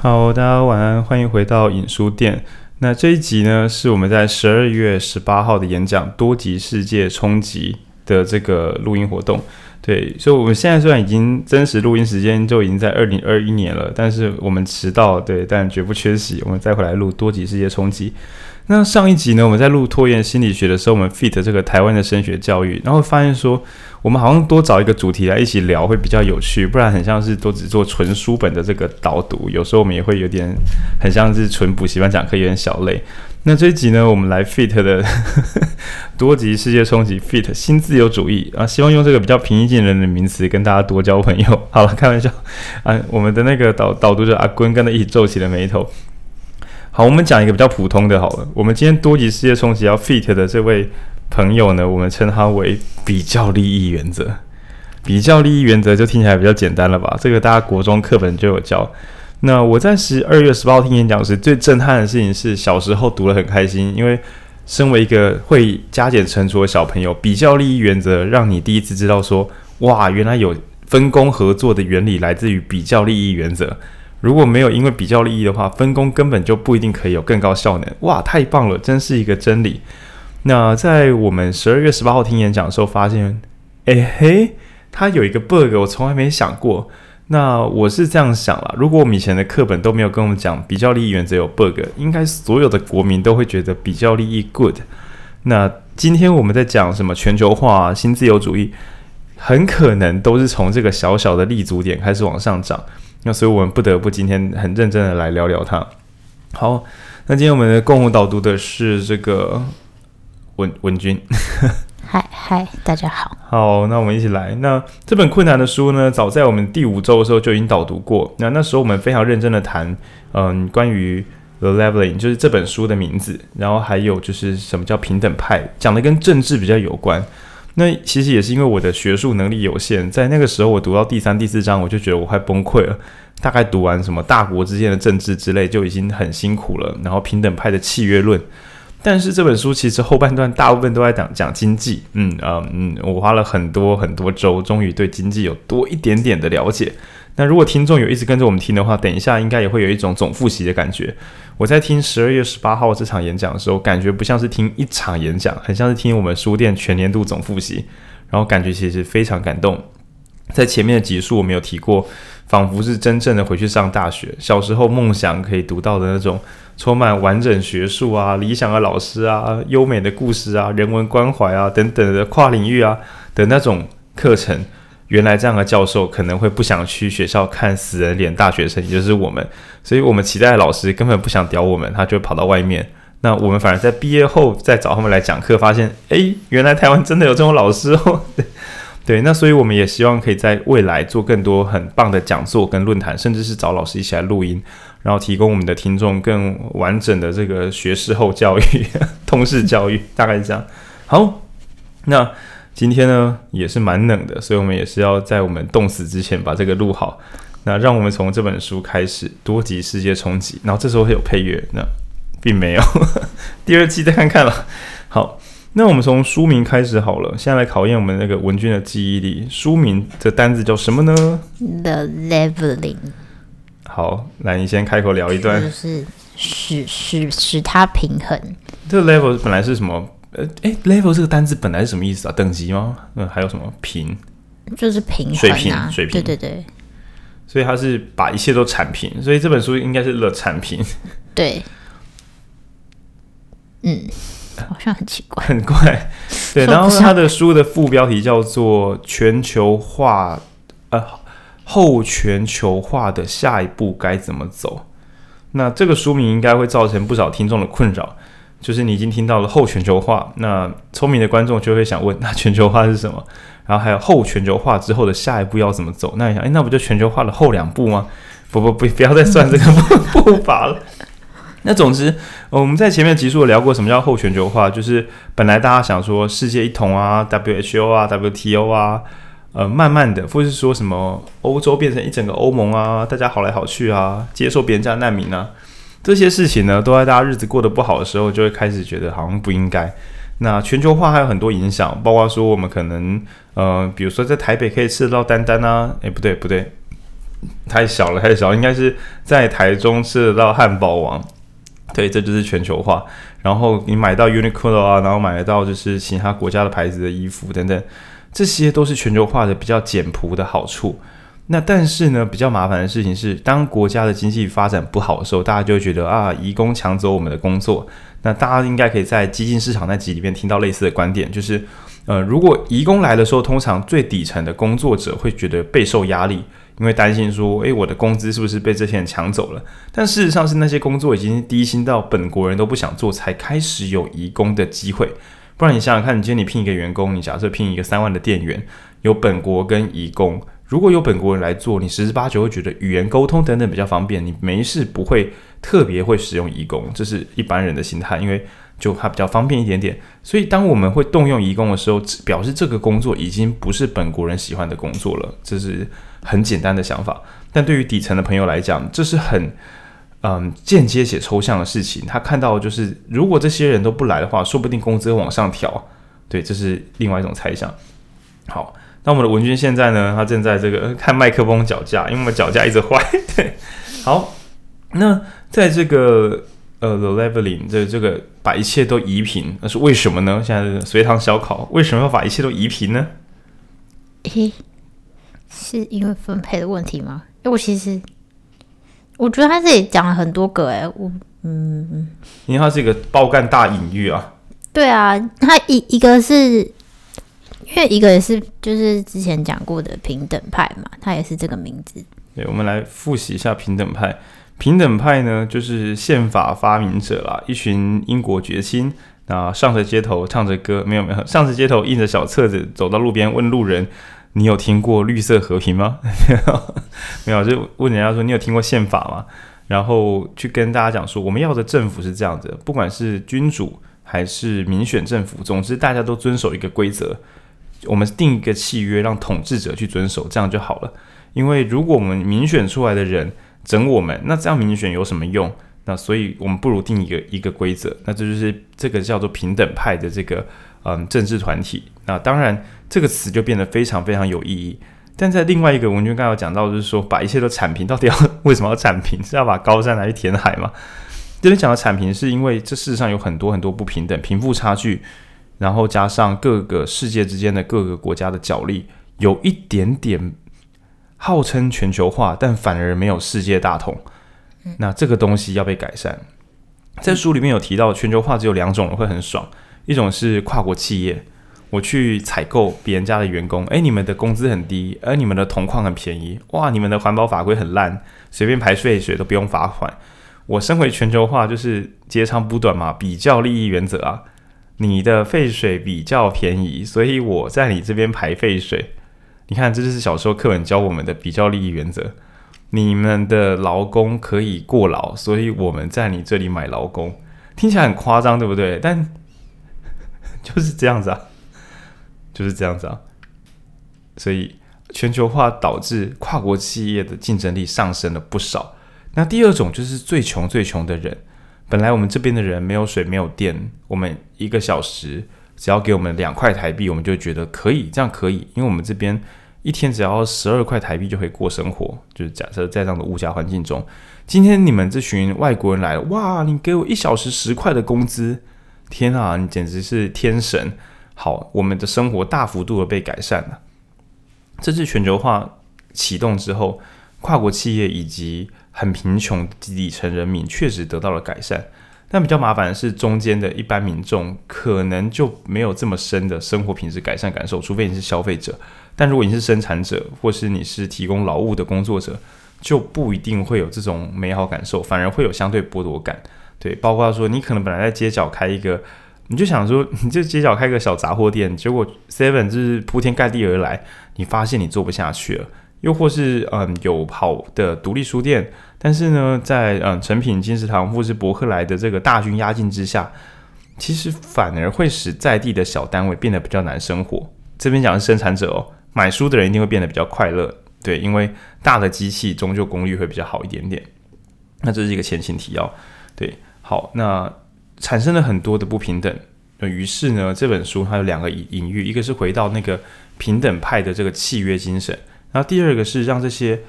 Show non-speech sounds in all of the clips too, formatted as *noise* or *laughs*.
好，大家晚安，欢迎回到影书店。那这一集呢，是我们在十二月十八号的演讲《多极世界冲击》的这个录音活动。对，所以我们现在虽然已经真实录音时间就已经在二零二一年了，但是我们迟到，对，但绝不缺席。我们再回来录《多极世界冲击》。那上一集呢，我们在录拖延心理学的时候，我们 fit 这个台湾的升学教育，然后发现说，我们好像多找一个主题来一起聊会比较有趣，不然很像是都只做纯书本的这个导读，有时候我们也会有点很像是纯补习班讲课，有点小累。那这一集呢，我们来 fit 的 *laughs* 多极世界冲击 fit 新自由主义啊，希望用这个比较平易近人的名词跟大家多交朋友。好了，开玩笑啊，我们的那个导导读者阿坤跟他一起皱起了眉头。好，我们讲一个比较普通的好了。我们今天多极世界冲击要 fit 的这位朋友呢，我们称他为比较利益原则。比较利益原则就听起来比较简单了吧？这个大家国中课本就有教。那我在十二月十八号听演讲时，最震撼的事情是小时候读得很开心，因为身为一个会加减乘除的小朋友，比较利益原则让你第一次知道说，哇，原来有分工合作的原理来自于比较利益原则。如果没有因为比较利益的话，分工根本就不一定可以有更高效能。哇，太棒了，真是一个真理。那在我们十二月十八号听演讲的时候，发现，哎嘿，它有一个 bug，我从来没想过。那我是这样想了，如果我们以前的课本都没有跟我们讲比较利益原则有 bug，应该所有的国民都会觉得比较利益 good。那今天我们在讲什么全球化、新自由主义，很可能都是从这个小小的立足点开始往上涨。那所以，我们不得不今天很认真的来聊聊它。好，那今天我们的共同导读的是这个文文君。*laughs* 嗨嗨，大家好。好，那我们一起来。那这本困难的书呢，早在我们第五周的时候就已经导读过。那那时候我们非常认真的谈，嗯，关于 The Leveling，就是这本书的名字，然后还有就是什么叫平等派，讲的跟政治比较有关。那其实也是因为我的学术能力有限，在那个时候我读到第三、第四章，我就觉得我快崩溃了。大概读完什么大国之间的政治之类，就已经很辛苦了。然后平等派的契约论，但是这本书其实后半段大部分都在讲讲经济。嗯啊嗯，我花了很多很多周，终于对经济有多一点点的了解。那如果听众有一直跟着我们听的话，等一下应该也会有一种总复习的感觉。我在听十二月十八号这场演讲的时候，感觉不像是听一场演讲，很像是听我们书店全年度总复习，然后感觉其实非常感动。在前面的集数我们有提过，仿佛是真正的回去上大学，小时候梦想可以读到的那种充满完整学术啊、理想的老师啊、优美的故事啊、人文关怀啊等等的跨领域啊的那种课程。原来这样的教授可能会不想去学校看死人脸大学生，也就是我们，所以我们期待老师根本不想屌我们，他就跑到外面。那我们反而在毕业后再找他们来讲课，发现，诶，原来台湾真的有这种老师哦。*laughs* 对，那所以我们也希望可以在未来做更多很棒的讲座跟论坛，甚至是找老师一起来录音，然后提供我们的听众更完整的这个学士后教育、*laughs* 通识教育，大概是这样。好，那。今天呢也是蛮冷的，所以我们也是要在我们冻死之前把这个录好。那让我们从这本书开始，多极世界冲击。然后这时候会有配乐，那并没有，*laughs* 第二季再看看了。好，那我们从书名开始好了。现在来考验我们那个文君的记忆力。书名的单字叫什么呢？The Leveling。好，来你先开口聊一段，就是使使使它平衡。这个 level 本来是什么？呃，哎，level 这个单字本来是什么意思啊？等级吗？嗯，还有什么平？就是平、啊、水平，水平。对对对。所以它是把一切都铲平，所以这本书应该是了铲平。对。嗯，好像很奇怪。很怪。对，然后他的书的副标题叫做《全球化》，呃，后全球化的下一步该怎么走？那这个书名应该会造成不少听众的困扰。就是你已经听到了后全球化，那聪明的观众就会想问：那全球化是什么？然后还有后全球化之后的下一步要怎么走？那你想，诶，那不就全球化的后两步吗？*laughs* 不不不，不要再算这个步步伐了。那总之，我们在前面集数聊过什么叫后全球化，就是本来大家想说世界一统啊，WHO 啊，WTO 啊，呃，慢慢的，或是说什么欧洲变成一整个欧盟啊，大家好来好去啊，接受别人家难民啊。这些事情呢，都在大家日子过得不好的时候，就会开始觉得好像不应该。那全球化还有很多影响，包括说我们可能，呃，比如说在台北可以吃得到丹丹啊，诶，不对不对，太小了，太小，应该是在台中吃得到汉堡王。对，这就是全球化。然后你买到 Uniqlo 啊，然后买得到就是其他国家的牌子的衣服等等，这些都是全球化的比较简朴的好处。那但是呢，比较麻烦的事情是，当国家的经济发展不好的时候，大家就会觉得啊，移工抢走我们的工作。那大家应该可以在基金市场那集里面听到类似的观点，就是呃，如果移工来的时候，通常最底层的工作者会觉得备受压力。因为担心说，诶，我的工资是不是被这些人抢走了？但事实上是那些工作已经低薪到本国人都不想做，才开始有移工的机会。不然你想想看，你今天你聘一个员工，你假设聘一个三万的店员，有本国跟移工，如果有本国人来做，你十之八九会觉得语言沟通等等比较方便，你没事不会特别会使用移工，这是一般人的心态，因为就它比较方便一点点。所以当我们会动用移工的时候，表示这个工作已经不是本国人喜欢的工作了，这是。很简单的想法，但对于底层的朋友来讲，这是很嗯间接且抽象的事情。他看到就是，如果这些人都不来的话，说不定工资往上调。对，这是另外一种猜想。好，那我们的文君现在呢？他正在这个看麦克风脚架，因为我们脚架一直坏。对，好，那在这个呃 The Leveling 这这个把一切都移平，那是为什么呢？现在随堂小考，为什么要把一切都移平呢？嘿。是因为分配的问题吗？哎，我其实我觉得他这里讲了很多个，哎，我嗯，因为他是一个爆干大隐喻啊。对啊，他一一个是因为一个也是就是之前讲过的平等派嘛，他也是这个名字。对，我们来复习一下平等派。平等派呢，就是宪法发明者啦，一群英国爵亲啊，上着街头唱着歌，没有没有，上着街头印着小册子，走到路边问路人。你有听过绿色和平吗？*laughs* 没有，就问人家说，你有听过宪法吗？然后去跟大家讲说，我们要的政府是这样子，不管是君主还是民选政府，总之大家都遵守一个规则，我们定一个契约，让统治者去遵守，这样就好了。因为如果我们民选出来的人整我们，那这样民选有什么用？那所以我们不如定一个一个规则，那这就是这个叫做平等派的这个嗯政治团体。那当然。这个词就变得非常非常有意义，但在另外一个文君刚刚讲到，就是说把一切都铲平，到底要为什么要铲平？是要把高山拿去填海吗？这边讲的铲平，是因为这世上有很多很多不平等、贫富差距，然后加上各个世界之间的各个国家的角力，有一点点号称全球化，但反而没有世界大同。那这个东西要被改善。在书里面有提到，全球化只有两种人会很爽，一种是跨国企业。我去采购别人家的员工，诶，你们的工资很低，而你们的铜矿很便宜，哇，你们的环保法规很烂，随便排废水都不用罚款。我身为全球化，就是截长补短嘛，比较利益原则啊。你的废水比较便宜，所以我在你这边排废水。你看，这就是小时候课本教我们的比较利益原则。你们的劳工可以过劳，所以我们在你这里买劳工，听起来很夸张，对不对？但 *laughs* 就是这样子啊。就是这样子啊，所以全球化导致跨国企业的竞争力上升了不少。那第二种就是最穷最穷的人，本来我们这边的人没有水没有电，我们一个小时只要给我们两块台币，我们就觉得可以，这样可以，因为我们这边一天只要十二块台币就可以过生活。就是假设在这样的物价环境中，今天你们这群外国人来了，哇，你给我一小时十块的工资，天啊，你简直是天神！好，我们的生活大幅度的被改善了。这次全球化启动之后，跨国企业以及很贫穷底层人民确实得到了改善。但比较麻烦的是，中间的一般民众可能就没有这么深的生活品质改善感受，除非你是消费者。但如果你是生产者，或是你是提供劳务的工作者，就不一定会有这种美好感受，反而会有相对剥夺感。对，包括说你可能本来在街角开一个。你就想说，*laughs* 你就街角开个小杂货店，结果 Seven 就是铺天盖地而来，你发现你做不下去了。又或是嗯，有好的独立书店，但是呢，在嗯诚品、金石堂或是博客来的这个大军压境之下，其实反而会使在地的小单位变得比较难生活。这边讲的是生产者哦，买书的人一定会变得比较快乐，对，因为大的机器终究功率会比较好一点点。那这是一个前情提要，对，好，那。产生了很多的不平等，于是呢，这本书它有两个隐隐喻，一个是回到那个平等派的这个契约精神，然后第二个是让这些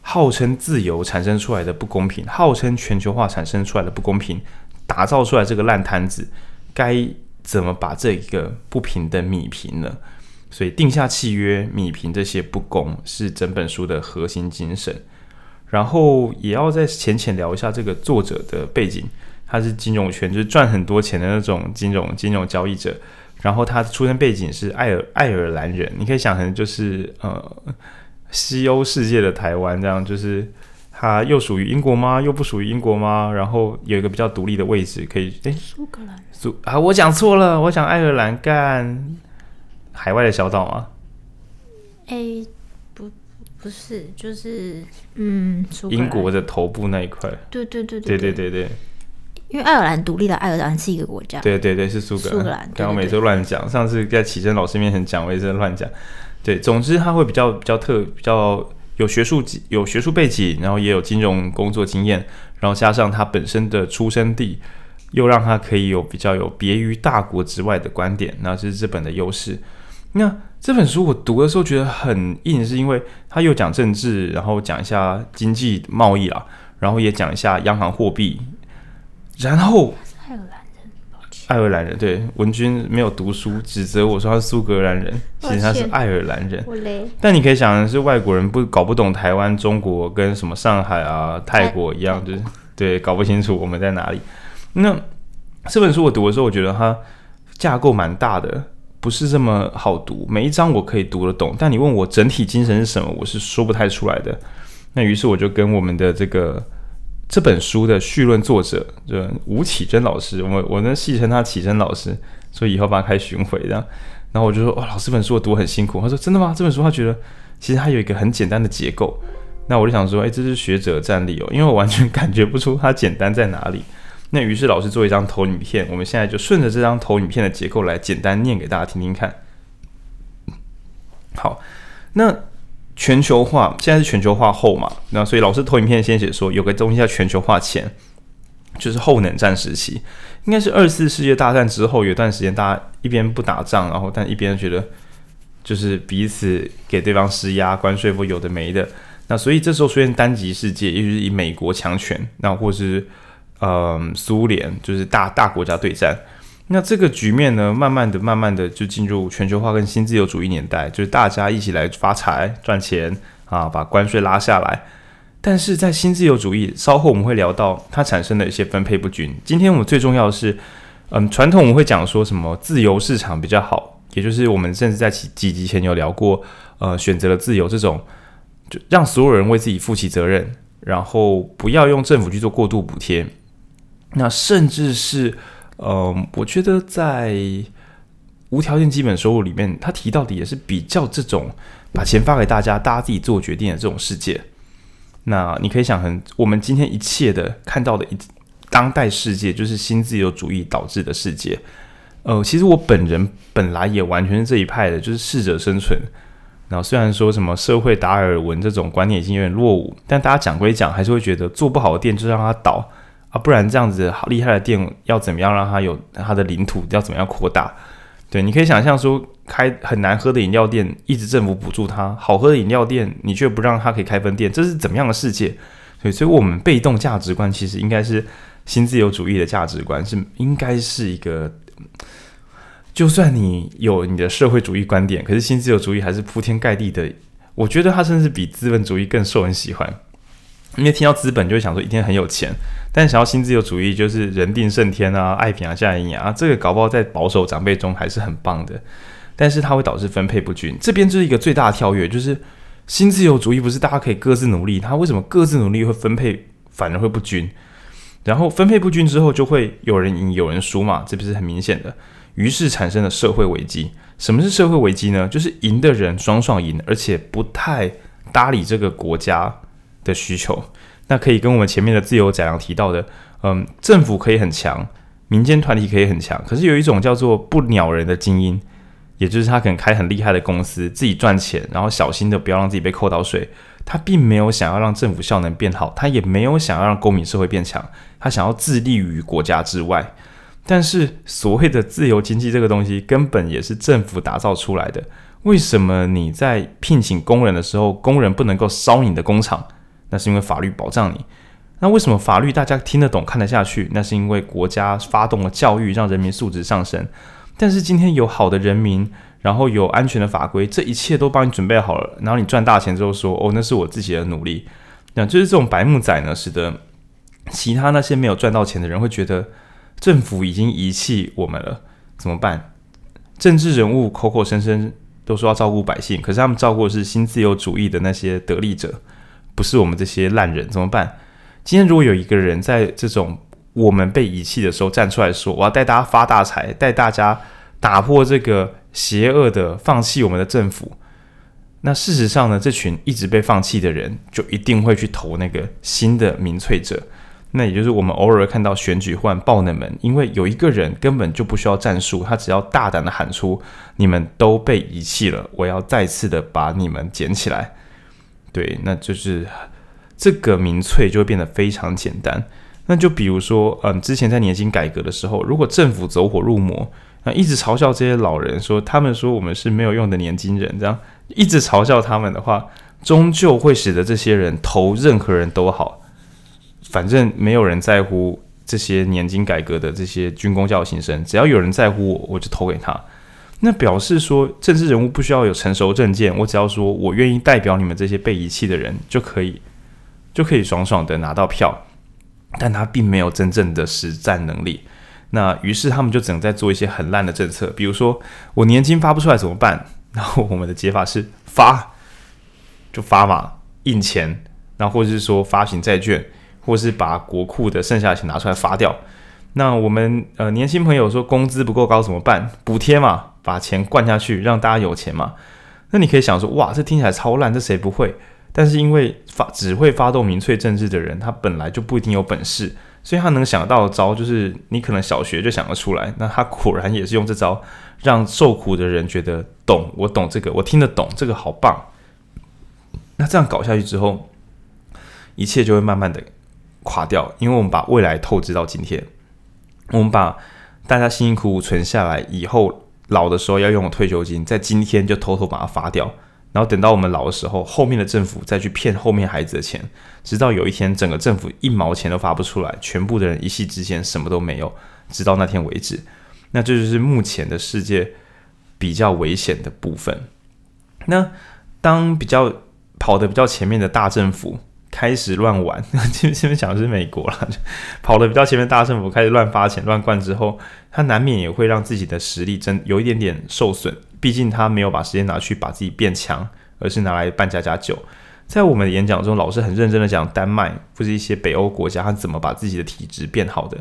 号称自由产生出来的不公平，号称全球化产生出来的不公平，打造出来这个烂摊子，该怎么把这一个不平等米平呢？所以定下契约，米平这些不公，是整本书的核心精神。然后也要再浅浅聊一下这个作者的背景，他是金融圈，就是赚很多钱的那种金融金融交易者。然后他出生背景是爱尔爱尔兰人，你可以想成就是呃。西欧世界的台湾，这样就是它又属于英国吗？又不属于英国吗？然后有一个比较独立的位置，可以诶，苏格兰，苏啊，我讲错了，我讲爱尔兰干海外的小岛吗？诶，不，不是，就是嗯，英国的头部那一块。对对对对对对对。因为爱尔兰独立的爱尔兰是一个国家。对对对，是苏格兰。苏格兰。刚刚每次乱讲，上次在启真老师面前讲，我也是乱讲。对，总之他会比较比较特，比较有学术有学术背景，然后也有金融工作经验，然后加上他本身的出生地，又让他可以有比较有别于大国之外的观点，那这是这本的优势。那这本书我读的时候觉得很硬，是因为他又讲政治，然后讲一下经济贸易啊，然后也讲一下央行货币，然后。爱尔兰人，对，文君没有读书，指责我说他是苏格兰人，其实他是爱尔兰人。但你可以想的是，外国人不搞不懂台湾、中国跟什么上海啊、泰国一样，就是对，搞不清楚我们在哪里。那这本书我读的时候，我觉得它架构蛮大的，不是这么好读。每一章我可以读得懂，但你问我整体精神是什么，我是说不太出来的。那于是我就跟我们的这个。这本书的序论作者就吴启真老师，我我呢戏称他启真老师，所以以后帮他开巡回这样。然后我就说，哇，老师，这本书我读很辛苦。他说，真的吗？这本书他觉得其实他有一个很简单的结构。那我就想说，哎，这是学者战力哦，因为我完全感觉不出它简单在哪里。那于是老师做一张投影片，我们现在就顺着这张投影片的结构来简单念给大家听听看。好，那。全球化现在是全球化后嘛，那所以老师投影片先写说有个东西叫全球化前，就是后冷战时期，应该是二次世界大战之后有段时间，大家一边不打仗，然后但一边觉得就是彼此给对方施压，关税或有的没的，那所以这时候出现单极世界，也就是以美国强权，那或是嗯苏联，就是大大国家对战。那这个局面呢，慢慢的、慢慢的就进入全球化跟新自由主义年代，就是大家一起来发财赚钱啊，把关税拉下来。但是在新自由主义，稍后我们会聊到它产生的一些分配不均。今天我们最重要的是，嗯，传统我们会讲说什么自由市场比较好，也就是我们甚至在几几集前有聊过，呃，选择了自由这种，就让所有人为自己负起责任，然后不要用政府去做过度补贴，那甚至是。嗯，我觉得在无条件基本收入里面，他提到的也是比较这种把钱发给大家，大家自己做决定的这种世界。那你可以想，很我们今天一切的看到的一当代世界，就是新自由主义导致的世界。呃，其实我本人本来也完全是这一派的，就是适者生存。然后虽然说什么社会达尔文这种观念已经有点落伍，但大家讲归讲，还是会觉得做不好的店就让它倒。不然这样子好厉害的店要怎么样让它有它的领土要怎么样扩大？对，你可以想象说，开很难喝的饮料店，一直政府补助它；好喝的饮料店，你却不让它可以开分店，这是怎么样的世界？对，所以我们被动价值观其实应该是新自由主义的价值观，是应该是一个，就算你有你的社会主义观点，可是新自由主义还是铺天盖地的。我觉得它甚至比资本主义更受人喜欢。因为听到资本就会想说一天很有钱，但想要新自由主义就是人定胜天啊，爱拼啊，夏令营啊，这个搞不好在保守长辈中还是很棒的，但是它会导致分配不均。这边就是一个最大的跳跃，就是新自由主义不是大家可以各自努力，它为什么各自努力会分配反而会不均？然后分配不均之后就会有人赢有人输嘛，这不是很明显的，于是产生了社会危机。什么是社会危机呢？就是赢的人双双赢，而且不太搭理这个国家的需求，那可以跟我们前面的自由展扬提到的，嗯，政府可以很强，民间团体可以很强，可是有一种叫做不鸟人的精英，也就是他可能开很厉害的公司，自己赚钱，然后小心的不要让自己被扣到税，他并没有想要让政府效能变好，他也没有想要让公民社会变强，他想要自立于国家之外。但是所谓的自由经济这个东西，根本也是政府打造出来的。为什么你在聘请工人的时候，工人不能够烧你的工厂？那是因为法律保障你。那为什么法律大家听得懂、看得下去？那是因为国家发动了教育，让人民素质上升。但是今天有好的人民，然后有安全的法规，这一切都帮你准备好了。然后你赚大钱之后说：“哦，那是我自己的努力。”那就是这种白目仔呢，使得其他那些没有赚到钱的人会觉得政府已经遗弃我们了，怎么办？政治人物口口声声都说要照顾百姓，可是他们照顾的是新自由主义的那些得利者，不是我们这些烂人，怎么办？今天如果有一个人在这种我们被遗弃的时候站出来说：“我要带大家发大财，带大家打破这个邪恶的放弃我们的政府。”那事实上呢，这群一直被放弃的人就一定会去投那个新的民粹者。那也就是我们偶尔看到选举忽然爆冷门，因为有一个人根本就不需要战术，他只要大胆的喊出：“你们都被遗弃了，我要再次的把你们捡起来。”对，那就是。这个民粹就会变得非常简单。那就比如说，嗯，之前在年金改革的时候，如果政府走火入魔，那一直嘲笑这些老人，说他们说我们是没有用的年金人，这样一直嘲笑他们的话，终究会使得这些人投任何人都好，反正没有人在乎这些年金改革的这些军工教新生，只要有人在乎我，我就投给他。那表示说，政治人物不需要有成熟证件，我只要说我愿意代表你们这些被遗弃的人就可以。就可以爽爽的拿到票，但他并没有真正的实战能力。那于是他们就只能在做一些很烂的政策，比如说我年金发不出来怎么办？*laughs* 然后我们的解法是发，就发嘛，印钱，然后或者是说发行债券，或是把国库的剩下的钱拿出来发掉。那我们呃年轻朋友说工资不够高怎么办？补贴嘛，把钱灌下去，让大家有钱嘛。那你可以想说，哇，这听起来超烂，这谁不会？但是因为发只会发动民粹政治的人，他本来就不一定有本事，所以他能想到的招就是你可能小学就想得出来。那他果然也是用这招，让受苦的人觉得懂，我懂这个，我听得懂，这个好棒。那这样搞下去之后，一切就会慢慢的垮掉，因为我们把未来透支到今天，我们把大家辛辛苦苦存下来以后老的时候要用的退休金，在今天就偷偷把它发掉。然后等到我们老的时候，后面的政府再去骗后面孩子的钱，直到有一天整个政府一毛钱都发不出来，全部的人一夕之间什么都没有，直到那天为止。那这就是目前的世界比较危险的部分。那当比较跑得比较前面的大政府开始乱玩，这边讲的是美国啦，*laughs* 跑得比较前面大政府开始乱发钱、乱灌之后，他难免也会让自己的实力真有一点点受损。毕竟他没有把时间拿去把自己变强，而是拿来办家家酒。在我们的演讲中，老师很认真的讲丹麦或者一些北欧国家，他怎么把自己的体质变好的。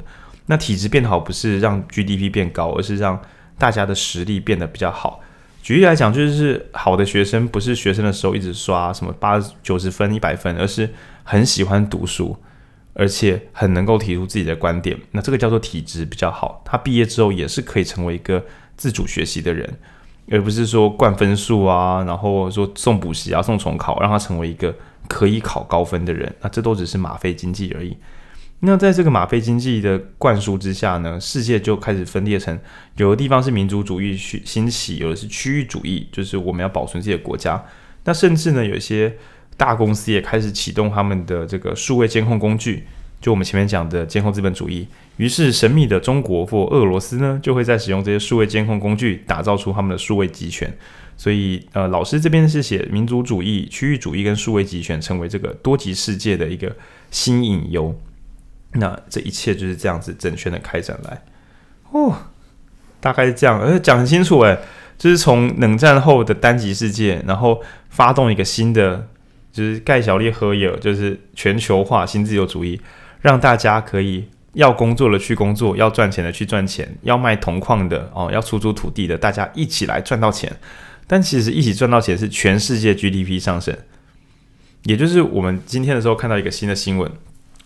那体质变好不是让 GDP 变高，而是让大家的实力变得比较好。举例来讲，就是好的学生不是学生的时候一直刷什么八九十分、一百分，而是很喜欢读书，而且很能够提出自己的观点。那这个叫做体质比较好。他毕业之后也是可以成为一个自主学习的人。而不是说灌分数啊，然后说送补习啊、送重考，让他成为一个可以考高分的人，那这都只是吗啡经济而已。那在这个吗啡经济的灌输之下呢，世界就开始分裂成有的地方是民族主义兴起，有的是区域主义，就是我们要保存自己的国家。那甚至呢，有一些大公司也开始启动他们的这个数位监控工具。就我们前面讲的监控资本主义，于是神秘的中国或俄罗斯呢，就会在使用这些数位监控工具，打造出他们的数位集权。所以，呃，老师这边是写民族主义、区域主义跟数位集权成为这个多极世界的一个新隐忧。那这一切就是这样子整圈的开展来。哦，大概是这样，而且讲很清楚，诶，就是从冷战后的单极世界，然后发动一个新的，就是盖小列和也，就是全球化新自由主义。让大家可以要工作的去工作，要赚钱的去赚钱，要卖铜矿的哦，要出租土地的，大家一起来赚到钱。但其实一起赚到钱是全世界 GDP 上升，也就是我们今天的时候看到一个新的新闻。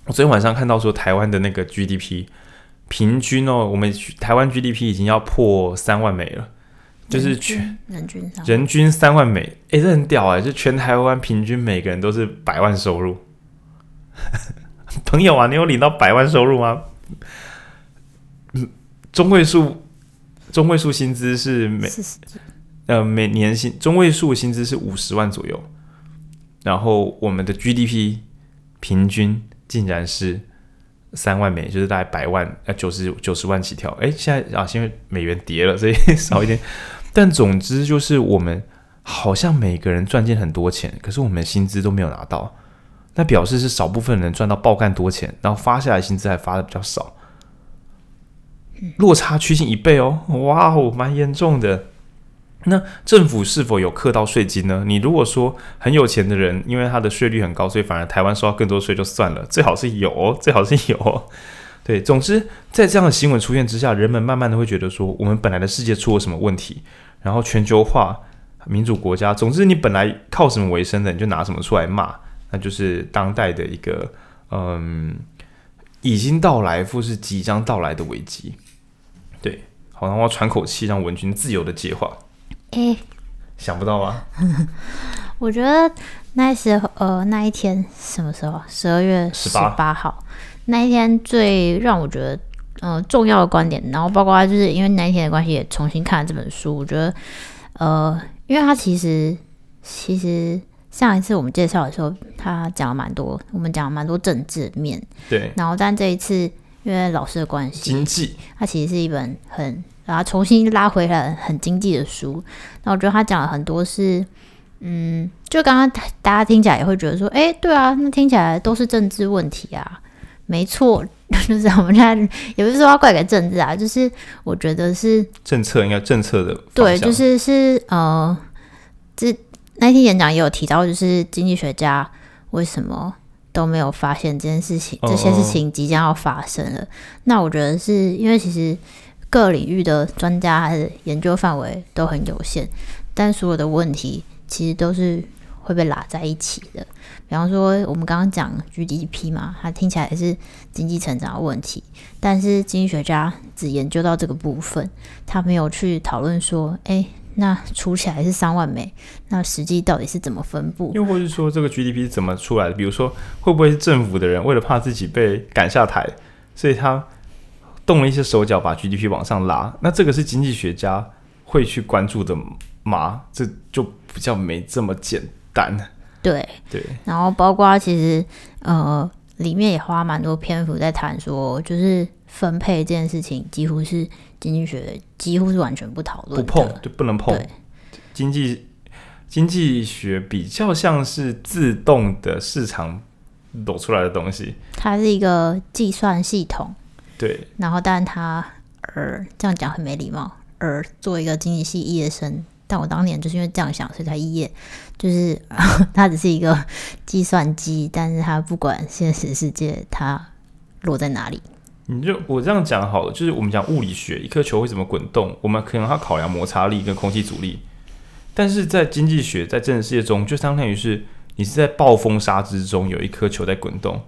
我昨天晚上看到说，台湾的那个 GDP 平均哦，我们台湾 GDP 已经要破三万美了，就是全人均人均三万美，诶，这很屌哎！就全台湾平均每个人都是百万收入。*laughs* 朋友啊，你有领到百万收入吗？中位数中位数薪资是每呃每年薪中位数薪资是五十万左右，然后我们的 GDP 平均竟然是三万美，就是大概百万呃九十九十万起跳。哎，现在啊，因为美元跌了，所以少一点。但总之就是我们好像每个人赚进很多钱，可是我们薪资都没有拿到。那表示是少部分人赚到爆干多钱，然后发下来薪资还发的比较少，落差趋近一倍哦，哇哦，蛮严重的。那政府是否有课到税金呢？你如果说很有钱的人，因为他的税率很高，所以反而台湾收到更多税就算了，最好是有，最好是有。对，总之在这样的新闻出现之下，人们慢慢的会觉得说，我们本来的世界出了什么问题，然后全球化、民主国家，总之你本来靠什么为生的，你就拿什么出来骂。那就是当代的一个，嗯，已经到来或是即将到来的危机。对，好，那我喘口气，让文君自由的接话。诶，想不到吧？*laughs* 我觉得那时候，呃，那一天什么时候？十二月十八号那一天，最让我觉得，呃，重要的观点，然后包括就是因为那一天的关系，也重新看了这本书。我觉得，呃，因为他其实，其实。上一次我们介绍的时候，他讲了蛮多，我们讲了蛮多政治面。对。然后，但这一次因为老师的关系，经济，它其实是一本很，然后重新拉回来很经济的书。那我觉得他讲了很多是，嗯，就刚刚大家听起来也会觉得说，哎，对啊，那听起来都是政治问题啊。没错，*laughs* 就是我们现在也不是说要怪给政治啊，就是我觉得是政策应该政策的对，就是是呃，这。那天演讲也有提到，就是经济学家为什么都没有发现这件事情，这些事情即将要发生了。Oh. 那我觉得是因为其实各领域的专家还是研究范围都很有限，但所有的问题其实都是会被拉在一起的。比方说，我们刚刚讲 GDP 嘛，它听起来是经济成长的问题，但是经济学家只研究到这个部分，他没有去讨论说，哎。那除起来是三万美，那实际到底是怎么分布？又或是说这个 GDP 是怎么出来的？比如说，会不会是政府的人为了怕自己被赶下台，所以他动了一些手脚把 GDP 往上拉？那这个是经济学家会去关注的吗？这就比较没这么简单。对对，然后包括其实呃里面也花蛮多篇幅在谈说，就是分配这件事情几乎是。经济学几乎是完全不讨论，不碰就不能碰。经济经济学比较像是自动的市场抖出来的东西，它是一个计算系统。对，然后但他呃这样讲很没礼貌。而作为一个经济系毕业生，但我当年就是因为这样想，所以才毕业。就是 *laughs* 他只是一个计算机，但是他不管现实世界它落在哪里。你就我这样讲好了，就是我们讲物理学，一颗球会怎么滚动，我们可能要考量摩擦力跟空气阻力。但是在经济学，在真实世界中，就相当于是你是在暴风沙之中有一颗球在滚动，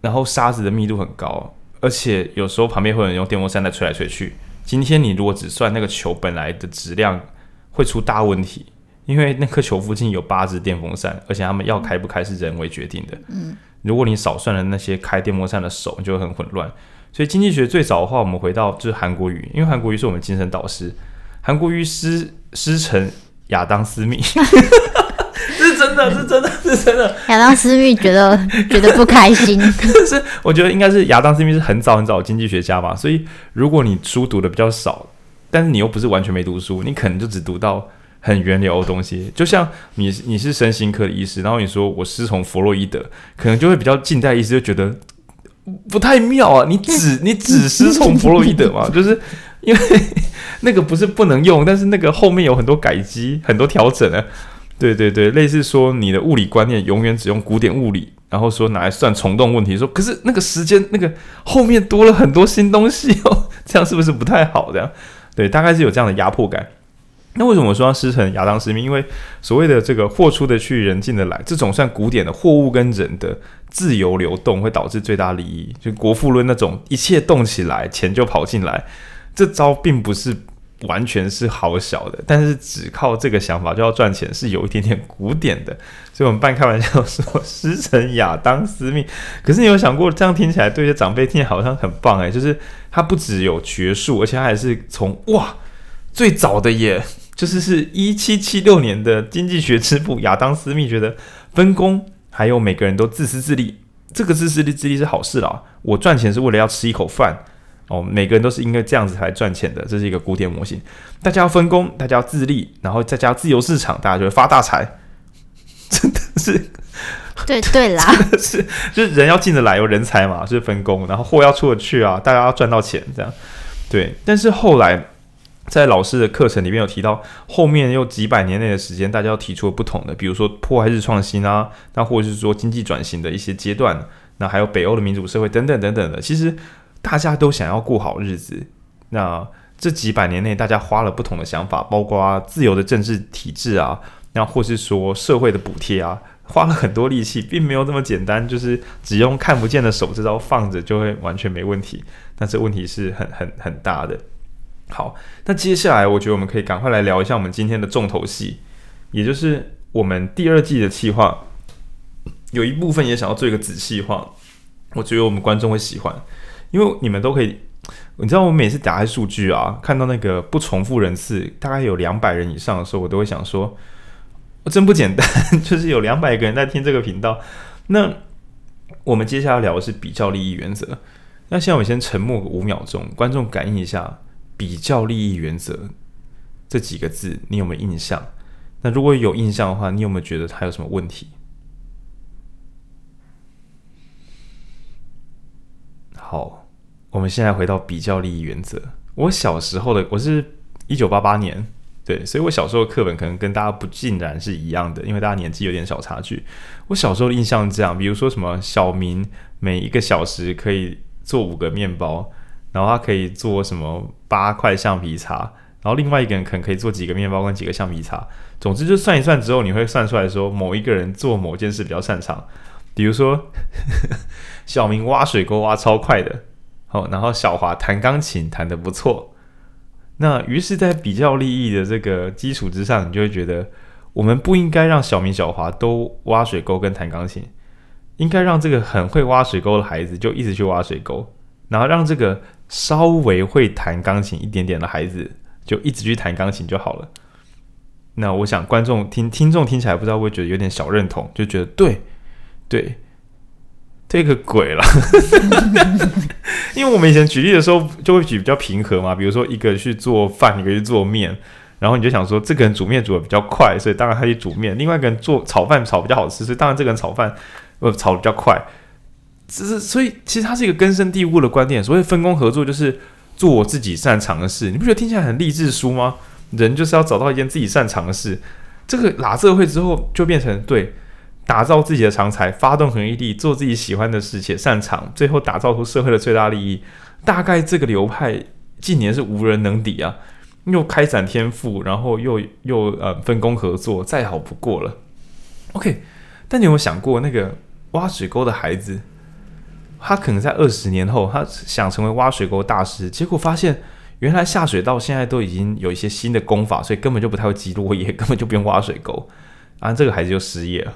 然后沙子的密度很高，而且有时候旁边会有人用电风扇在吹来吹去。今天你如果只算那个球本来的质量，会出大问题，因为那颗球附近有八只电风扇，而且他们要开不开是人为决定的。嗯。如果你少算了那些开电风扇的手，你就会很混乱。所以经济学最早的话，我们回到就是韩国瑜，因为韩国瑜是我们精神导师。韩国瑜师师承亚当斯密，真的是真的是真的。亚当斯密觉得 *laughs* 觉得不开心，是我觉得应该是亚当斯密是很早很早的经济学家嘛。所以如果你书读的比较少，但是你又不是完全没读书，你可能就只读到。很源流的东西，就像你你是身心科的医师，然后你说我师从弗洛伊德，可能就会比较近代医师就觉得不太妙啊。你只 *laughs* 你只师从弗洛伊德嘛，*laughs* 就是因为那个不是不能用，但是那个后面有很多改机、很多调整啊。对对对，类似说你的物理观念永远只用古典物理，然后说拿来算虫洞问题，说可是那个时间那个后面多了很多新东西哦，这样是不是不太好？这样对，大概是有这样的压迫感。那为什么说要师承亚当斯密？因为所谓的这个货出的去，人进的来，这种算古典的货物跟人的自由流动，会导致最大利益。就国富论那种一切动起来，钱就跑进来，这招并不是完全是好小的。但是只靠这个想法就要赚钱，是有一点点古典的。所以我们半开玩笑说师承亚当斯密。可是你有想过，这样听起来对一些长辈听起来好像很棒诶，就是他不只有学术，而且他还是从哇最早的耶。就是是一七七六年的经济学之父亚当斯密觉得分工还有每个人都自私自利。这个自私自利是好事啦，我赚钱是为了要吃一口饭哦。每个人都是因为这样子才赚钱的，这是一个古典模型。大家要分工，大家要自立，然后再加自由市场，大家就会发大财。*laughs* 真的是，对对啦，*laughs* 真的是，就是人要进得来，有人才嘛，就是分工，然后货要出得去啊，大家要赚到钱，这样对。但是后来在老师的课程里面有提到，后面又几百年内的时间，大家要提出了不同的，比如说破坏式创新啊，那或者是说经济转型的一些阶段，那还有北欧的民主社会等等等等的，其实大家都想要过好日子。那这几百年内，大家花了不同的想法，包括自由的政治体制啊。那或是说社会的补贴啊，花了很多力气，并没有这么简单，就是只用看不见的手这招放着就会完全没问题。那这问题是很很很大的。好，那接下来我觉得我们可以赶快来聊一下我们今天的重头戏，也就是我们第二季的企划，有一部分也想要做一个子细化，我觉得我们观众会喜欢，因为你们都可以，你知道我每次打开数据啊，看到那个不重复人次大概有两百人以上的时候，我都会想说。我真不简单，*laughs* 就是有两百个人在听这个频道。那我们接下来聊的是比较利益原则。那现在我先沉默五秒钟，观众感应一下“比较利益原则”这几个字，你有没有印象？那如果有印象的话，你有没有觉得它有什么问题？好，我们现在回到比较利益原则。我小时候的，我是一九八八年。对，所以我小时候的课本可能跟大家不尽然是一样的，因为大家年纪有点小差距。我小时候的印象这样，比如说什么小明每一个小时可以做五个面包，然后他可以做什么八块橡皮擦，然后另外一个人可能可以做几个面包跟几个橡皮擦。总之就算一算之后，你会算出来说某一个人做某件事比较擅长，比如说 *laughs* 小明挖水沟挖超快的，哦，然后小华弹钢琴弹得不错。那于是，在比较利益的这个基础之上，你就会觉得，我们不应该让小明、小华都挖水沟跟弹钢琴，应该让这个很会挖水沟的孩子就一直去挖水沟，然后让这个稍微会弹钢琴一点点的孩子就一直去弹钢琴就好了。那我想，观众听听众听起来不知道会觉得有点小认同，就觉得对，对。这个鬼了，*laughs* 因为我们以前举例的时候就会举比较平和嘛，比如说一个去做饭，一个去做面，然后你就想说这个人煮面煮的比较快，所以当然他去煮面；另外一个人做炒饭炒比较好吃，所以当然这个人炒饭呃炒的比较快。这是所以其实它是一个根深蒂固的观念，所谓分工合作就是做我自己擅长的事。你不觉得听起来很励志书吗？人就是要找到一件自己擅长的事。这个拉社会之后就变成对。打造自己的长才，发动恒毅力，做自己喜欢的事且擅长，最后打造出社会的最大利益。大概这个流派近年是无人能敌啊！又开展天赋，然后又又呃分工合作，再好不过了。OK，但你有没有想过，那个挖水沟的孩子，他可能在二十年后，他想成为挖水沟大师，结果发现原来下水道现在都已经有一些新的工法，所以根本就不太会积落叶，根本就不用挖水沟，啊，这个孩子就失业了。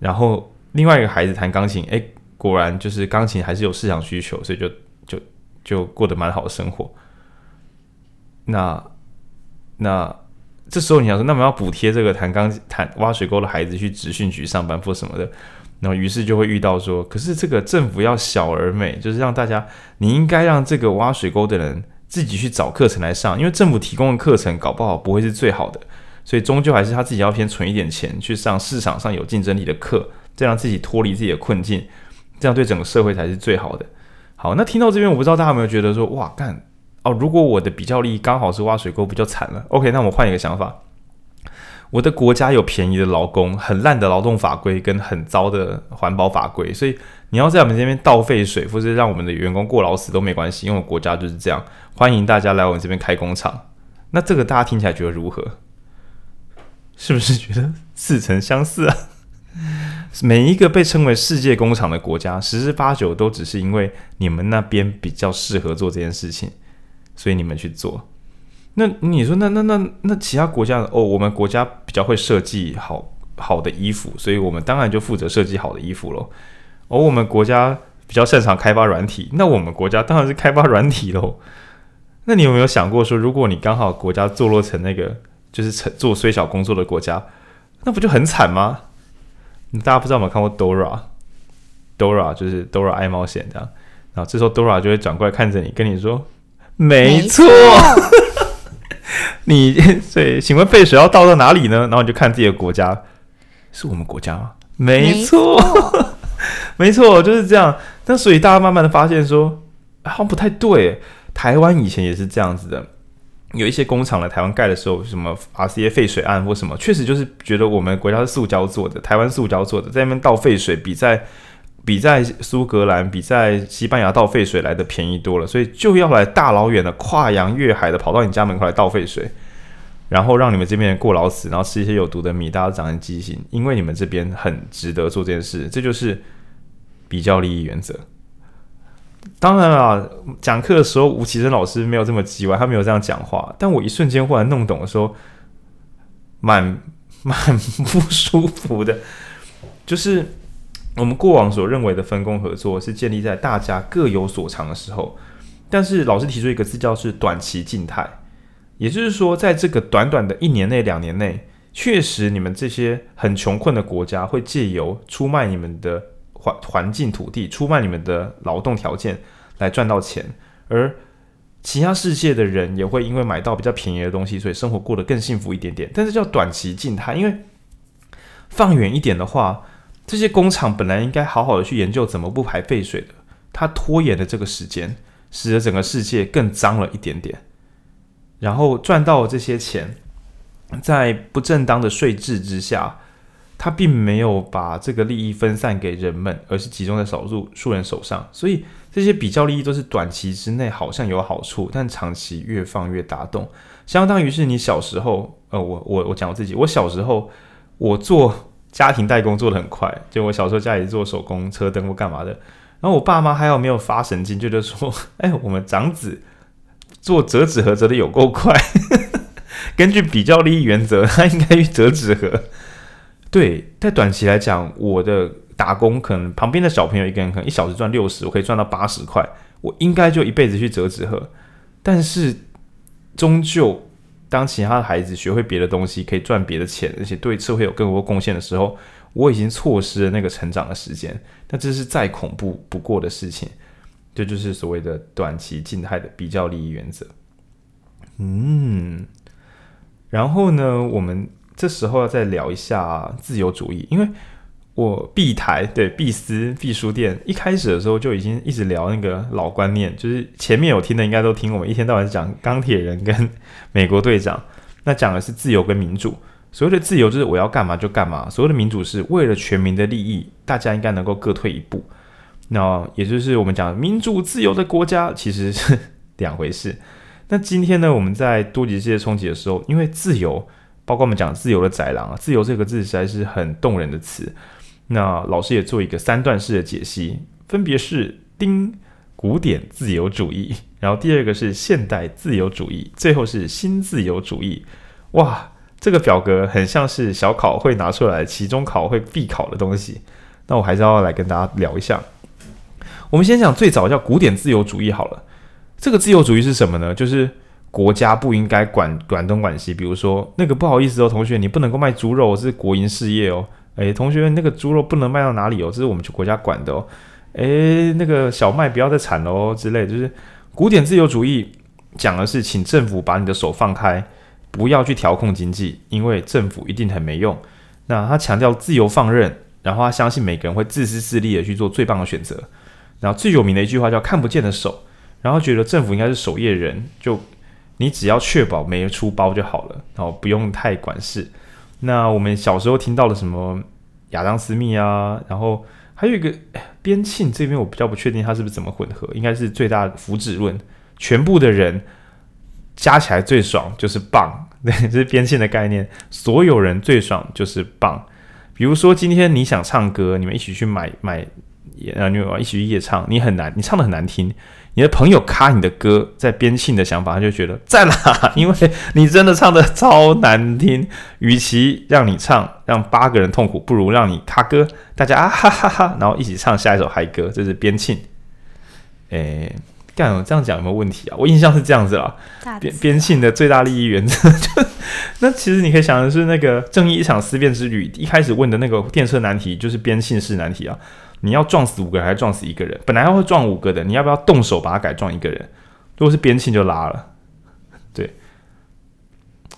然后另外一个孩子弹钢琴，哎，果然就是钢琴还是有市场需求，所以就就就过得蛮好的生活。那那这时候你想说，那么要补贴这个弹钢弹挖水沟的孩子去职训局上班或什么的，然后于是就会遇到说，可是这个政府要小而美，就是让大家你应该让这个挖水沟的人自己去找课程来上，因为政府提供的课程搞不好不会是最好的。所以终究还是他自己要先存一点钱去上市场上有竞争力的课，这样自己脱离自己的困境，这样对整个社会才是最好的。好，那听到这边，我不知道大家有没有觉得说，哇，干哦，如果我的比较利益刚好是挖水沟，比较惨了。OK，那我换一个想法，我的国家有便宜的劳工，很烂的劳动法规跟很糟的环保法规，所以你要在我们这边倒废水，或是让我们的员工过劳死都没关系，因为我国家就是这样，欢迎大家来我们这边开工厂。那这个大家听起来觉得如何？是不是觉得似曾相似啊？*laughs* 每一个被称为世界工厂的国家，十之八九都只是因为你们那边比较适合做这件事情，所以你们去做。那你说，那那那那其他国家哦，我们国家比较会设计好好的衣服，所以我们当然就负责设计好的衣服喽。而、我们国家比较擅长开发软体，那我们国家当然是开发软体喽。那你有没有想过说，如果你刚好国家坐落成那个？就是做虽小工作的国家，那不就很惨吗？大家不知道有没有看过 Dora？Dora 就是 Dora 爱冒险这样。然后这时候 Dora 就会转过来看着你，跟你说：“没错，你对，*laughs* 请问废水要倒到哪里呢？”然后你就看自己的国家，是我们国家吗？没错，没错，没错，就是这样。那所以大家慢慢的发现说，好像不太对。台湾以前也是这样子的，有一些工厂来台湾盖的时候，什么 RCA 废水案或什么，确实就是觉得我们国家是塑胶做的，台湾塑胶做的，在那边倒废水比在比在苏格兰、比在西班牙倒废水来的便宜多了，所以就要来大老远的跨洋越海的跑到你家门口来倒废水，然后让你们这边过劳死，然后吃一些有毒的米，大家长成畸形，因为你们这边很值得做这件事，这就是比较利益原则。当然了，讲课的时候吴奇生老师没有这么叽歪，他没有这样讲话，但我一瞬间忽然弄懂的时候，蛮 *laughs* 蛮不舒服的，就是。我们过往所认为的分工合作是建立在大家各有所长的时候，但是老师提出一个字叫是短期静态，也就是说，在这个短短的一年内、两年内，确实你们这些很穷困的国家会借由出卖你们的环环境土地、出卖你们的劳动条件来赚到钱，而其他世界的人也会因为买到比较便宜的东西，所以生活过得更幸福一点点。但是叫短期静态，因为放远一点的话。这些工厂本来应该好好的去研究怎么不排废水的，它拖延了这个时间，使得整个世界更脏了一点点，然后赚到这些钱，在不正当的税制之下，他并没有把这个利益分散给人们，而是集中在少数数人手上，所以这些比较利益都是短期之内好像有好处，但长期越放越打洞，相当于是你小时候，呃，我我我讲我自己，我小时候我做。家庭代工做得很快，就我小时候家里做手工车灯或干嘛的，然后我爸妈还有没有发神经，就觉得说，哎，我们长子做折纸盒折的有够快，*laughs* 根据比较利益原则，他应该去折纸盒。对，在短期来讲，我的打工可能旁边的小朋友一个人可能一小时赚六十，我可以赚到八十块，我应该就一辈子去折纸盒，但是终究。当其他的孩子学会别的东西，可以赚别的钱，而且对社会有更多贡献的时候，我已经错失了那个成长的时间。那这是再恐怖不过的事情。这就，就是所谓的短期静态的比较利益原则。嗯，然后呢，我们这时候要再聊一下自由主义，因为。我毕台对毕思毕书店一开始的时候就已经一直聊那个老观念，就是前面有听的应该都听，我们一天到晚讲钢铁人跟美国队长，那讲的是自由跟民主。所谓的自由就是我要干嘛就干嘛，所谓的民主是为了全民的利益，大家应该能够各退一步。那也就是我们讲民主自由的国家其实是 *laughs* 两回事。那今天呢，我们在多极世界冲击的时候，因为自由，包括我们讲自由的宰狼啊，自由这个字实在是很动人的词。那老师也做一个三段式的解析，分别是丁古典自由主义，然后第二个是现代自由主义，最后是新自由主义。哇，这个表格很像是小考会拿出来，期中考会必考的东西。那我还是要来跟大家聊一下。我们先讲最早叫古典自由主义好了。这个自由主义是什么呢？就是国家不应该管管东管西，比如说那个不好意思哦，同学，你不能够卖猪肉，这是国营事业哦。诶，同学，那个猪肉不能卖到哪里哦？这是我们去国家管的哦。诶，那个小麦不要再产了哦，之类，就是古典自由主义讲的是，请政府把你的手放开，不要去调控经济，因为政府一定很没用。那他强调自由放任，然后他相信每个人会自私自利的去做最棒的选择。然后最有名的一句话叫“看不见的手”，然后觉得政府应该是守夜人，就你只要确保没出包就好了，然后不用太管事。那我们小时候听到了什么亚当·斯密啊，然后还有一个边沁这边，我比较不确定他是不是怎么混合，应该是最大的福祉论，全部的人加起来最爽就是棒，对，这是边沁的概念，所有人最爽就是棒。*laughs* 比如说今天你想唱歌，你们一起去买买，呃，你们一起去夜唱，你很难，你唱的很难听。你的朋友卡你的歌，在边庆的想法，他就觉得赞啦，*laughs* 因为你真的唱的超难听。与其让你唱，让八个人痛苦，不如让你卡歌，大家啊哈哈哈，然后一起唱下一首嗨歌，这是边庆。诶，干，我这样讲有没有问题啊？我印象是这样子啦。边边庆的最大利益原则，就那其实你可以想的是，那个正义一场思辨之旅一开始问的那个电车难题，就是边庆式难题啊。你要撞死五个人还是撞死一个人？本来要会撞五个的，你要不要动手把它改撞一个人？如果是边庆就拉了，对，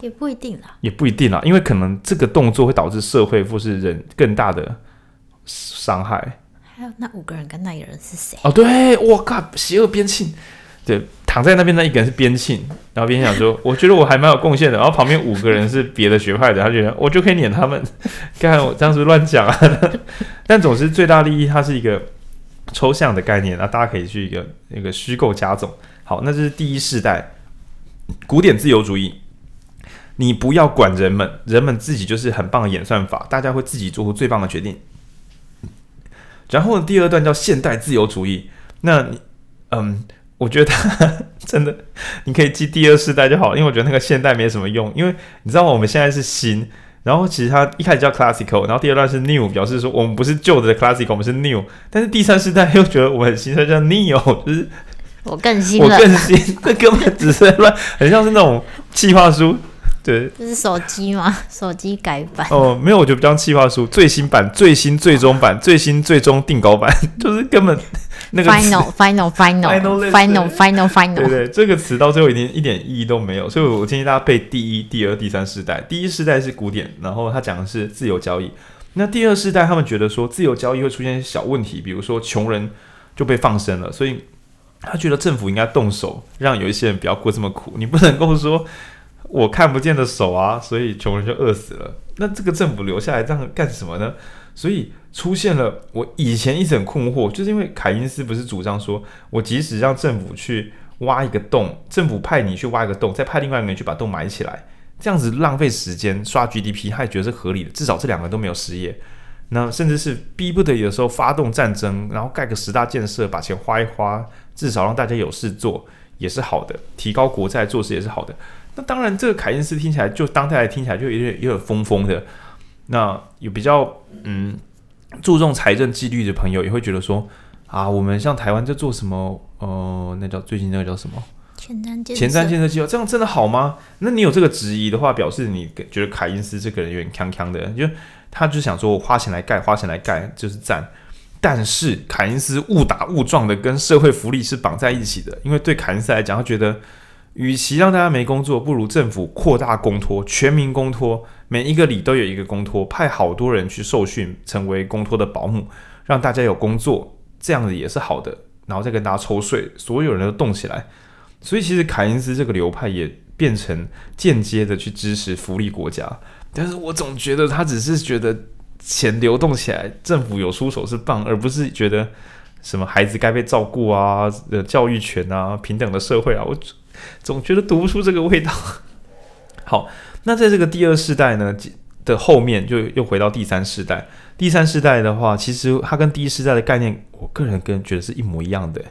也不一定啦，也不一定啦，因为可能这个动作会导致社会或是人更大的伤害。还有那五个人跟那一个人是谁？哦，对，我靠，邪恶边沁，对，躺在那边那一个人是边沁，然后边想说，*laughs* 我觉得我还蛮有贡献的，然后旁边五个人是别的学派的，他觉得我就可以撵他们，*laughs* 看我这样子乱讲啊，*laughs* 但总之最大利益它是一个抽象的概念，那大家可以去一个那个虚构加总。好，那这是第一世代古典自由主义，你不要管人们，人们自己就是很棒的演算法，大家会自己做出最棒的决定。然后第二段叫现代自由主义，那，嗯，我觉得他 *laughs* 真的，你可以记第二世代就好，因为我觉得那个现代没什么用，因为你知道我们现在是新，然后其实它一开始叫 classical，然后第二段是 new，表示说我们不是旧的 classical，我们是 new，但是第三世代又觉得我们很新，所以叫 neo，就是我更新，我更新，这根本只是乱，很像是那种计划书。对，这是手机吗？*laughs* 手机改版哦，没有，我觉得不像企划书最新版、最新最终版、最新最终定稿版，*laughs* 就是根本那个 final final final final final final final，对 *laughs* 对，这个词到最后一点一点意义都没有，所以我建议大家背第一、第二、第三世代。第一世代是古典，然后他讲的是自由交易。那第二世代他们觉得说自由交易会出现小问题，比如说穷人就被放生了，所以他觉得政府应该动手，让有一些人不要过这么苦。你不能够说。我看不见的手啊，所以穷人就饿死了。那这个政府留下来这样干什么呢？所以出现了我以前一直很困惑，就是因为凯因斯不是主张说，我即使让政府去挖一个洞，政府派你去挖一个洞，再派另外一个人去把洞埋起来，这样子浪费时间刷 GDP，他也觉得是合理的。至少这两个人都没有失业。那甚至是逼不得已的时候发动战争，然后盖个十大建设，把钱花一花，至少让大家有事做也是好的，提高国债做事也是好的。那当然，这个凯因斯听起来就当代听起来就有点有点疯疯的。那有比较嗯注重财政纪律的朋友也会觉得说啊，我们像台湾在做什么？呃，那叫最近那个叫什么？前瞻建设。前瞻建设计划，这样真的好吗？那你有这个质疑的话，表示你觉得凯因斯这个人有点锵锵的，就他就想说我花钱来盖，花钱来盖就是赞。但是凯因斯误打误撞的跟社会福利是绑在一起的，因为对凯因斯来讲，他觉得。与其让大家没工作，不如政府扩大公托，全民公托，每一个里都有一个公托，派好多人去受训，成为公托的保姆，让大家有工作，这样子也是好的。然后再跟大家抽税，所有人都动起来。所以其实凯因斯这个流派也变成间接的去支持福利国家。但是我总觉得他只是觉得钱流动起来，政府有出手是棒，而不是觉得什么孩子该被照顾啊，呃，教育权啊，平等的社会啊，我。总觉得读不出这个味道。*laughs* 好，那在这个第二世代呢的后面，就又回到第三世代。第三世代的话，其实它跟第一世代的概念，我个人跟觉得是一模一样的。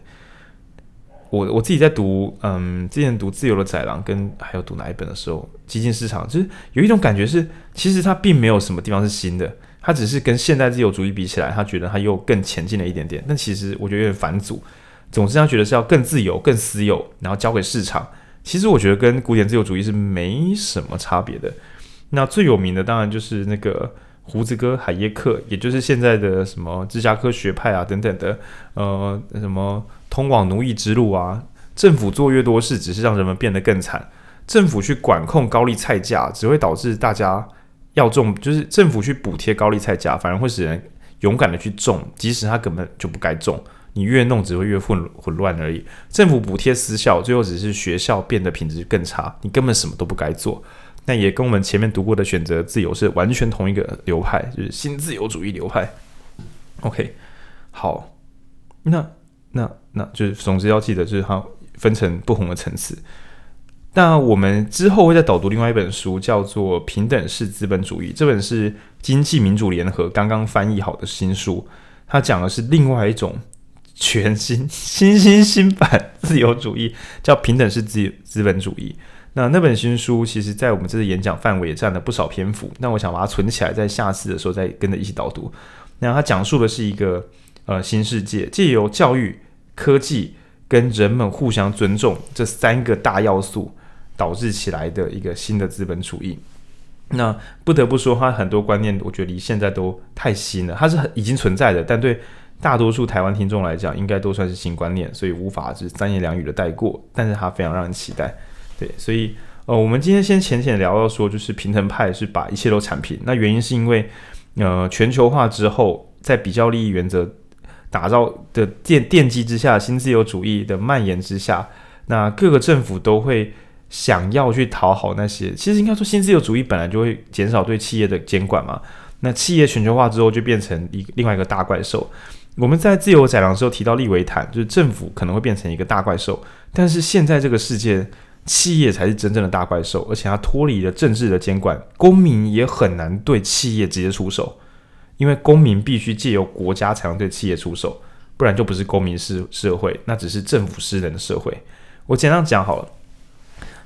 我我自己在读，嗯，之前读《自由的宰狼》跟还有读哪一本的时候，《激进市场》就是有一种感觉是，其实它并没有什么地方是新的，它只是跟现代自由主义比起来，他觉得它又更前进了一点点。但其实我觉得有点反祖。总之，他觉得是要更自由、更私有，然后交给市场。其实我觉得跟古典自由主义是没什么差别的。那最有名的当然就是那个胡子哥海耶克，也就是现在的什么芝加哥学派啊等等的，呃，什么通往奴役之路啊，政府做越多事，只是让人们变得更惨。政府去管控高丽菜价，只会导致大家要种，就是政府去补贴高丽菜价，反而会使人勇敢的去种，即使他根本就不该种。你越弄只会越混混乱而已。政府补贴私校，最后只是学校变得品质更差。你根本什么都不该做。那也跟我们前面读过的选择自由是完全同一个流派，就是新自由主义流派。OK，好，那那那就是总之要记得，就是它分成不同的层次。那我们之后会再导读另外一本书，叫做《平等式资本主义》。这本是经济民主联合刚刚翻译好的新书，它讲的是另外一种。全新 *laughs* 新新新版自由主义叫平等式资资本主义。那那本新书，其实在我们这次演讲范围也占了不少篇幅。那我想把它存起来，在下次的时候再跟着一起导读。那它讲述的是一个呃新世界，借由教育、科技跟人们互相尊重这三个大要素导致起来的一个新的资本主义。那不得不说，它很多观念，我觉得离现在都太新了。它是很已经存在的，但对大多数台湾听众来讲，应该都算是新观念，所以无法是三言两语的带过。但是它非常让人期待。对，所以呃，我们今天先浅浅聊到说，就是平衡派是把一切都铲平。那原因是因为呃，全球化之后，在比较利益原则打造的奠奠基之下，新自由主义的蔓延之下，那各个政府都会。想要去讨好那些，其实应该说新自由主义本来就会减少对企业的监管嘛。那企业全球化之后就变成一另外一个大怪兽。我们在自由载量的时候提到利维坦，就是政府可能会变成一个大怪兽，但是现在这个世界，企业才是真正的大怪兽，而且它脱离了政治的监管，公民也很难对企业直接出手，因为公民必须借由国家才能对企业出手，不然就不是公民式社会，那只是政府私人的社会。我简单讲好了。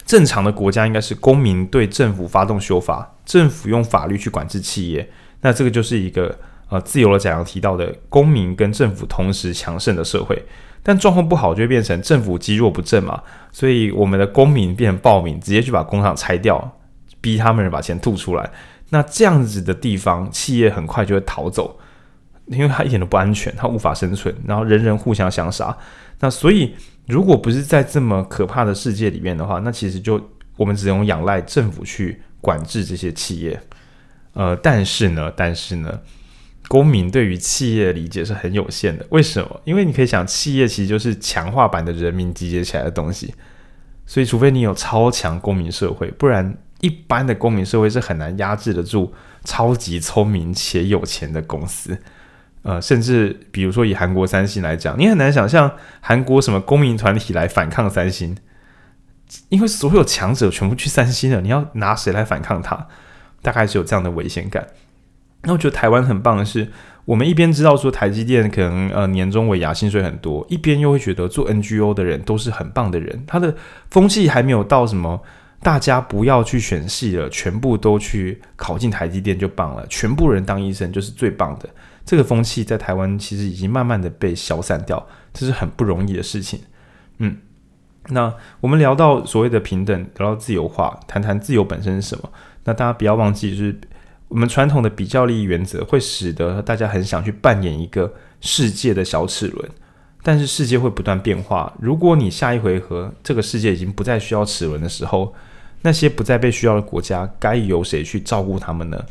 正常的国家应该是公民对政府发动修法，政府用法律去管制企业，那这个就是一个呃自由的载量提到的公民跟政府同时强盛的社会。但状况不好就会变成政府积弱不振嘛，所以我们的公民变成暴民，直接去把工厂拆掉，逼他们人把钱吐出来。那这样子的地方，企业很快就会逃走，因为它一点都不安全，它无法生存，然后人人互相相杀。那所以。如果不是在这么可怕的世界里面的话，那其实就我们只能仰赖政府去管制这些企业。呃，但是呢，但是呢，公民对于企业的理解是很有限的。为什么？因为你可以想，企业其实就是强化版的人民集结起来的东西。所以，除非你有超强公民社会，不然一般的公民社会是很难压制得住超级聪明且有钱的公司。呃，甚至比如说以韩国三星来讲，你很难想象韩国什么公民团体来反抗三星，因为所有强者全部去三星了，你要拿谁来反抗他？大概是有这样的危险感。那我觉得台湾很棒的是，我们一边知道说台积电可能呃年终尾牙薪水很多，一边又会觉得做 NGO 的人都是很棒的人，他的风气还没有到什么大家不要去选系了，全部都去考进台积电就棒了，全部人当医生就是最棒的。这个风气在台湾其实已经慢慢的被消散掉，这是很不容易的事情。嗯，那我们聊到所谓的平等，聊到自由化，谈谈自由本身是什么？那大家不要忘记，就是我们传统的比较利益原则会使得大家很想去扮演一个世界的小齿轮，但是世界会不断变化。如果你下一回合这个世界已经不再需要齿轮的时候，那些不再被需要的国家该由谁去照顾他们呢？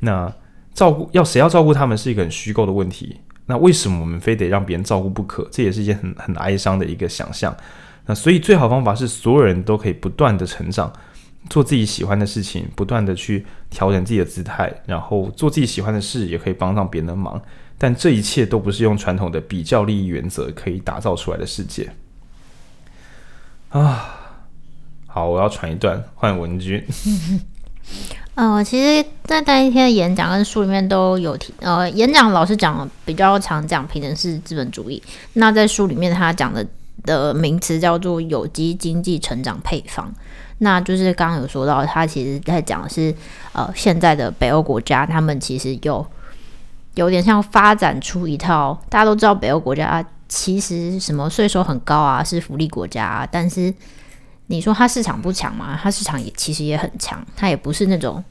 那照顾要谁要照顾他们是一个很虚构的问题。那为什么我们非得让别人照顾不可？这也是一件很很哀伤的一个想象。那所以最好方法是所有人都可以不断的成长，做自己喜欢的事情，不断的去调整自己的姿态，然后做自己喜欢的事，也可以帮上别人的忙。但这一切都不是用传统的比较利益原则可以打造出来的世界。啊，好，我要传一段，换文君。嗯、*laughs* 呃，其实，在那一天的演讲跟书里面都有提。呃，演讲老师讲比较常讲平等是资本主义。那在书里面他讲的的名词叫做有机经济成长配方。那就是刚刚有说到，他其实在讲的是呃，现在的北欧国家，他们其实有有点像发展出一套。大家都知道北欧国家、其实什么税收很高啊，是福利国家啊，但是。你说它市场不强吗？它市场也其实也很强，它也不是那种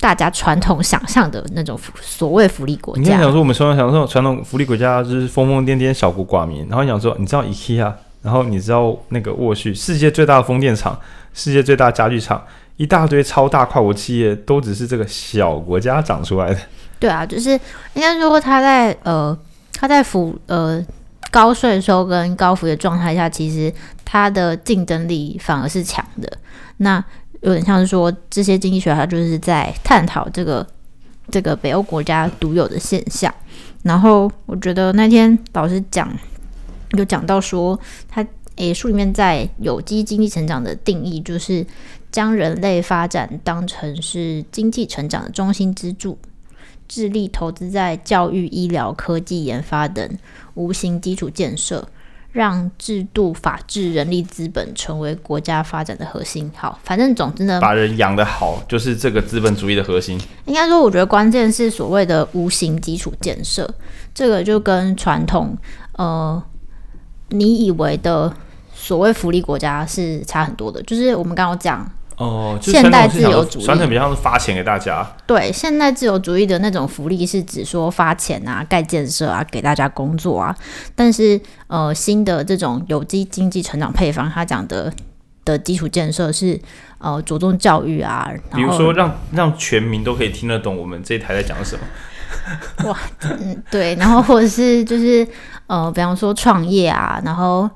大家传统想象的那种所谓福利国家。你想说我们传统想说传统福利国家就是疯疯癫癫小国寡民，然后你想说你知道 IKEA，然后你知道那个沃旭，世界最大的风电厂，世界最大的家具厂，一大堆超大跨国企业，都只是这个小国家长出来的。对啊，就是应该说他在呃他在福呃高税收跟高福利的状态下，其实。它的竞争力反而是强的，那有点像是说，这些经济学家就是在探讨这个这个北欧国家独有的现象。然后我觉得那天老师讲有讲到说，他诶书里面在有机经济成长的定义，就是将人类发展当成是经济成长的中心支柱，致力投资在教育、医疗、科技研发等无形基础建设。让制度、法治、人力资本成为国家发展的核心。好，反正总之呢，把人养得好，就是这个资本主义的核心。应该说，我觉得关键是所谓的无形基础建设。这个就跟传统，呃，你以为的所谓福利国家是差很多的，就是我们刚刚讲。哦，现代自由主义，传统比较是发钱给大家。对，现代自由主义的那种福利是指说发钱啊、盖建设啊、给大家工作啊。但是，呃，新的这种有机经济成长配方，他讲的的基础建设是呃着重教育啊，比如说让让全民都可以听得懂我们这一台在讲什么。哇，嗯，对，然后或者是就是呃，比方说创业啊，然后。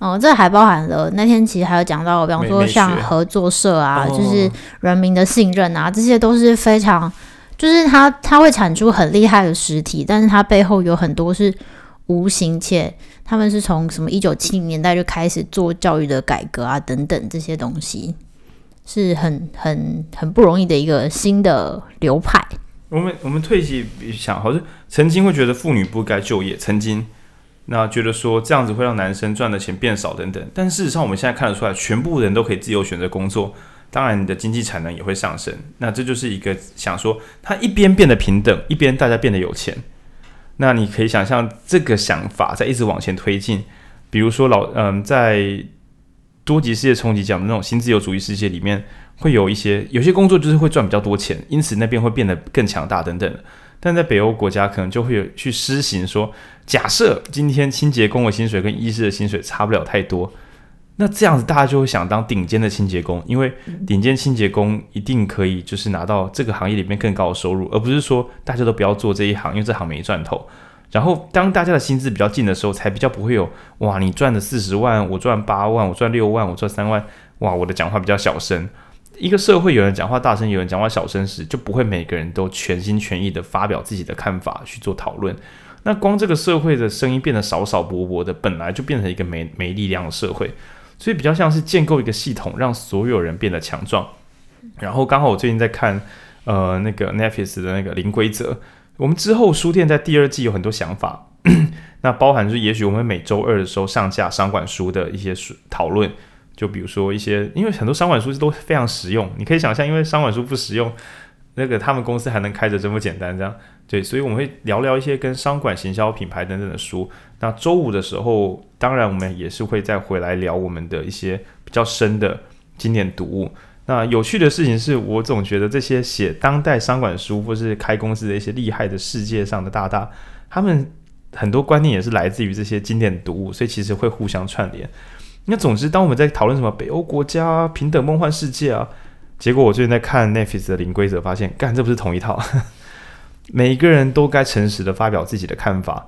哦，这还包含了那天其实还有讲到，比方说像合作社啊，就是人民的信任啊，这些都是非常，就是它它会产出很厉害的实体，但是它背后有很多是无形且他们是从什么一九七零年代就开始做教育的改革啊等等这些东西，是很很很不容易的一个新的流派。我们我们退一想，好像曾经会觉得妇女不该就业，曾经。那觉得说这样子会让男生赚的钱变少等等，但事实上我们现在看得出来，全部人都可以自由选择工作，当然你的经济产能也会上升。那这就是一个想说，他一边变得平等，一边大家变得有钱。那你可以想象这个想法在一直往前推进。比如说老嗯，在多极世界冲击讲的那种新自由主义世界里面，会有一些有些工作就是会赚比较多钱，因此那边会变得更强大等等。但在北欧国家，可能就会有去施行说，假设今天清洁工的薪水跟医师的薪水差不了太多，那这样子大家就会想当顶尖的清洁工，因为顶尖清洁工一定可以就是拿到这个行业里面更高的收入，而不是说大家都不要做这一行，因为这行没赚头。然后当大家的薪资比较近的时候，才比较不会有哇，你赚的四十万，我赚八万，我赚六万，我赚三万，哇，我的讲话比较小声。一个社会有人讲话大声，有人讲话小声时，就不会每个人都全心全意的发表自己的看法去做讨论。那光这个社会的声音变得少少薄薄的，本来就变成一个没没力量的社会，所以比较像是建构一个系统，让所有人变得强壮。然后刚好我最近在看呃那个 Netflix 的那个零规则，我们之后书店在第二季有很多想法，*coughs* 那包含就是也许我们每周二的时候上架商管书的一些书讨论。就比如说一些，因为很多商管书都非常实用，你可以想象，因为商管书不实用，那个他们公司还能开着这么简单，这样对，所以我们会聊聊一些跟商管、行销、品牌等等的书。那周五的时候，当然我们也是会再回来聊我们的一些比较深的经典读物。那有趣的事情是我总觉得这些写当代商管书或是开公司的一些厉害的世界上的大大，他们很多观念也是来自于这些经典读物，所以其实会互相串联。那总之，当我们在讨论什么北欧国家啊、平等梦幻世界啊，结果我最近在看 Netflix 的零规则，发现，干，这不是同一套。*laughs* 每一个人都该诚实的发表自己的看法。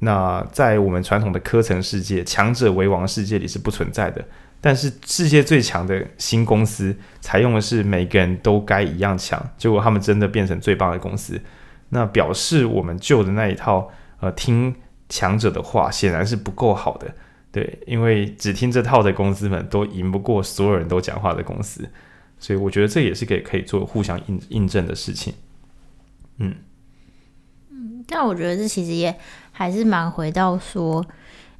那在我们传统的科层世界、强者为王世界里是不存在的。但是世界最强的新公司采用的是每个人都该一样强，结果他们真的变成最棒的公司。那表示我们旧的那一套，呃，听强者的话，显然是不够好的。对，因为只听这套的公司们都赢不过所有人都讲话的公司，所以我觉得这也是可以可以做互相印印证的事情。嗯嗯，但我觉得这其实也还是蛮回到说，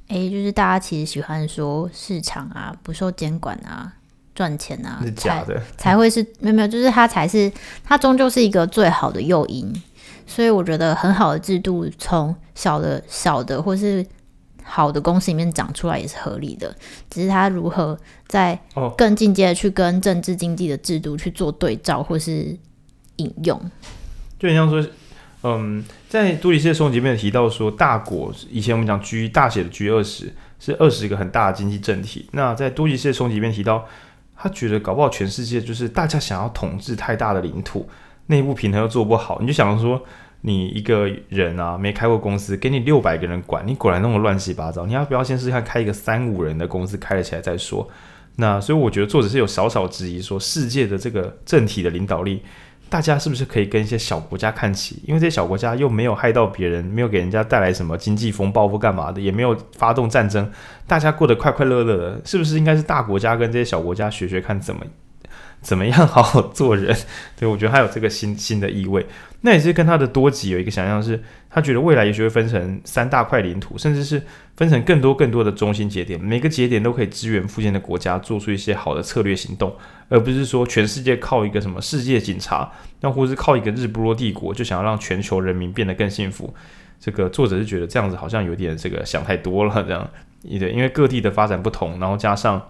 哎，就是大家其实喜欢说市场啊不受监管啊赚钱啊是假的才，才会是没有没有，就是它才是它终究是一个最好的诱因。所以我觉得很好的制度从小的小的或是。好的公司里面长出来也是合理的，只是他如何在更进阶的去跟政治经济的制度去做对照或是引用，就很像说，嗯，在多极世界冲击里面提到说，大国以前我们讲 G 大写的 G 二十是二十个很大的经济政体，那在多极世界冲击里面提到，他觉得搞不好全世界就是大家想要统治太大的领土，内部平衡又做不好，你就想说。你一个人啊，没开过公司，给你六百个人管，你果然那么乱七八糟。你要不要先试试看开一个三五人的公司，开了起来再说？那所以我觉得作者是有少少质疑说，世界的这个政体的领导力，大家是不是可以跟一些小国家看齐？因为这些小国家又没有害到别人，没有给人家带来什么经济风暴或干嘛的，也没有发动战争，大家过得快快乐乐的，是不是应该是大国家跟这些小国家学学看怎么？*laughs* 怎么样好好做人？*laughs* 对，我觉得他有这个新新的意味。那也是跟他的多极有一个想象，是他觉得未来也许会分成三大块领土，甚至是分成更多更多的中心节点，每个节点都可以支援附近的国家做出一些好的策略行动，而不是说全世界靠一个什么世界警察，那或是靠一个日不落帝国就想要让全球人民变得更幸福。这个作者是觉得这样子好像有点这个想太多了，这样。对，因为各地的发展不同，然后加上，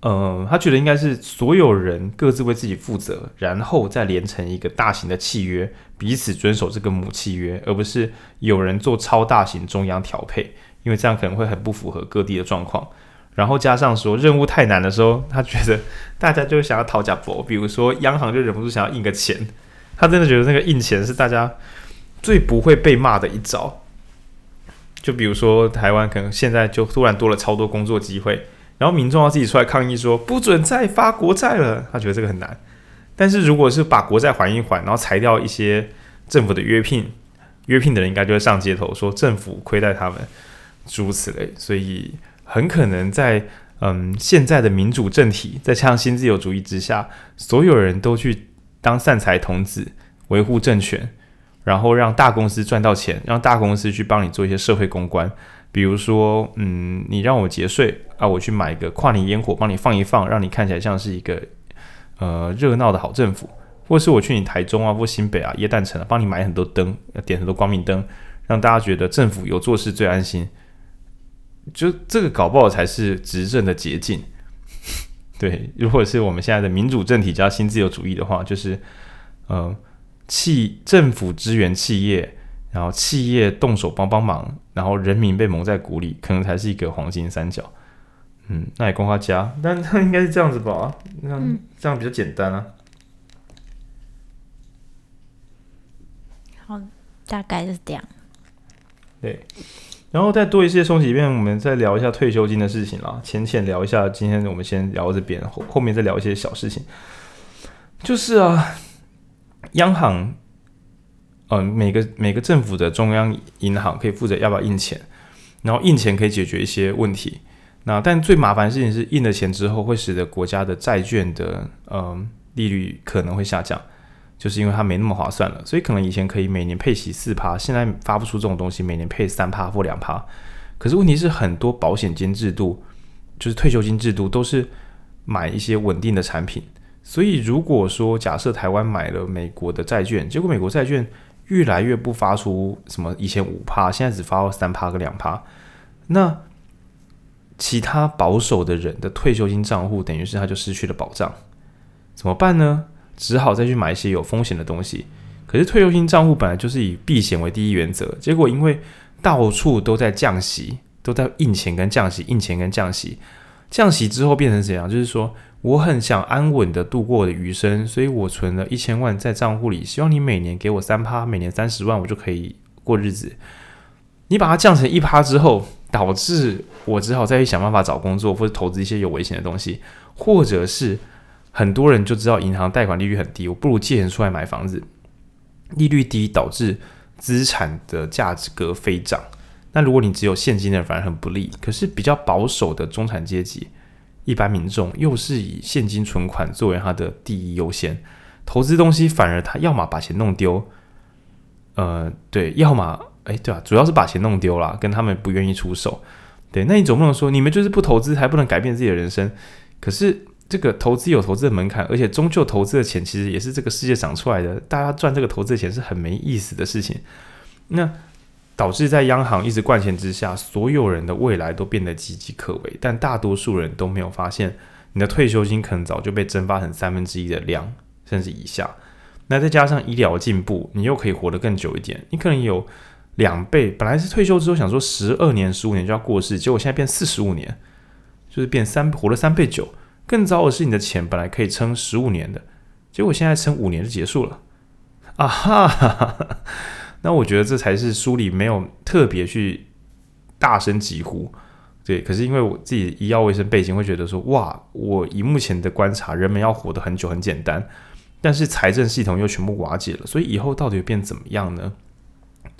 呃，他觉得应该是所有人各自为自己负责，然后再连成一个大型的契约，彼此遵守这个母契约，而不是有人做超大型中央调配，因为这样可能会很不符合各地的状况。然后加上说任务太难的时候，他觉得大家就想要讨价博，比如说央行就忍不住想要印个钱，他真的觉得那个印钱是大家最不会被骂的一招。就比如说台湾可能现在就突然多了超多工作机会，然后民众要自己出来抗议说不准再发国债了，他觉得这个很难。但是如果是把国债还一还，然后裁掉一些政府的约聘，约聘的人应该就会上街头说政府亏待他们，诸如此类，所以。很可能在嗯现在的民主政体，在这样新自由主义之下，所有人都去当散财童子，维护政权，然后让大公司赚到钱，让大公司去帮你做一些社会公关，比如说嗯，你让我节税啊，我去买一个跨年烟火帮你放一放，让你看起来像是一个呃热闹的好政府，或是我去你台中啊或新北啊耶诞城啊，帮你买很多灯，点很多光明灯，让大家觉得政府有做事最安心。就这个搞不好才是执政的捷径，*laughs* 对。如果是我们现在的民主政体加新自由主义的话，就是呃，企政府支援企业，然后企业动手帮帮忙，然后人民被蒙在鼓里，可能才是一个黄金三角。嗯，那也供他加，但他应该是这样子吧？那这样比较简单啊。好，大概是这样。对。然后再多一些东西里面，我们再聊一下退休金的事情啦。浅浅聊一下，今天我们先聊到这边，后后面再聊一些小事情。就是啊，央行，嗯、呃，每个每个政府的中央银行可以负责要不要印钱，然后印钱可以解决一些问题。那但最麻烦的事情是，印了钱之后会使得国家的债券的嗯、呃、利率可能会下降。就是因为它没那么划算了，所以可能以前可以每年配息四趴，现在发不出这种东西，每年配三趴或两趴。可是问题是，很多保险金制度，就是退休金制度，都是买一些稳定的产品。所以如果说假设台湾买了美国的债券，结果美国债券越来越不发出什么以前五趴，现在只发到三趴跟两趴，那其他保守的人的退休金账户，等于是他就失去了保障，怎么办呢？只好再去买一些有风险的东西。可是退休金账户本来就是以避险为第一原则，结果因为到处都在降息，都在印钱跟降息，印钱跟降息，降息之后变成怎样？就是说我很想安稳的度过我的余生，所以我存了一千万在账户里，希望你每年给我三趴，每年三十万，我就可以过日子。你把它降成一趴之后，导致我只好再去想办法找工作，或者投资一些有危险的东西，或者是。很多人就知道银行贷款利率很低，我不如借钱出来买房子，利率低导致资产的价值格飞涨。那如果你只有现金的，反而很不利。可是比较保守的中产阶级、一般民众，又是以现金存款作为他的第一优先，投资东西反而他要么把钱弄丢，呃，对，要么哎，对吧？主要是把钱弄丢了，跟他们不愿意出手。对，那你总不能说你们就是不投资，还不能改变自己的人生？可是。这个投资有投资的门槛，而且终究投资的钱其实也是这个世界长出来的。大家赚这个投资的钱是很没意思的事情。那导致在央行一直灌钱之下，所有人的未来都变得岌岌可危。但大多数人都没有发现，你的退休金可能早就被蒸发成三分之一的量，甚至以下。那再加上医疗进步，你又可以活得更久一点。你可能有两倍，本来是退休之后想说十二年、十五年就要过世，结果现在变四十五年，就是变三活了三倍久。更糟的是，你的钱本来可以撑十五年的，结果现在撑五年就结束了，啊哈，哈，哈！那我觉得这才是书里没有特别去大声疾呼，对。可是因为我自己医药卫生背景，会觉得说，哇，我以目前的观察，人们要活得很久很简单，但是财政系统又全部瓦解了，所以以后到底会变怎么样呢？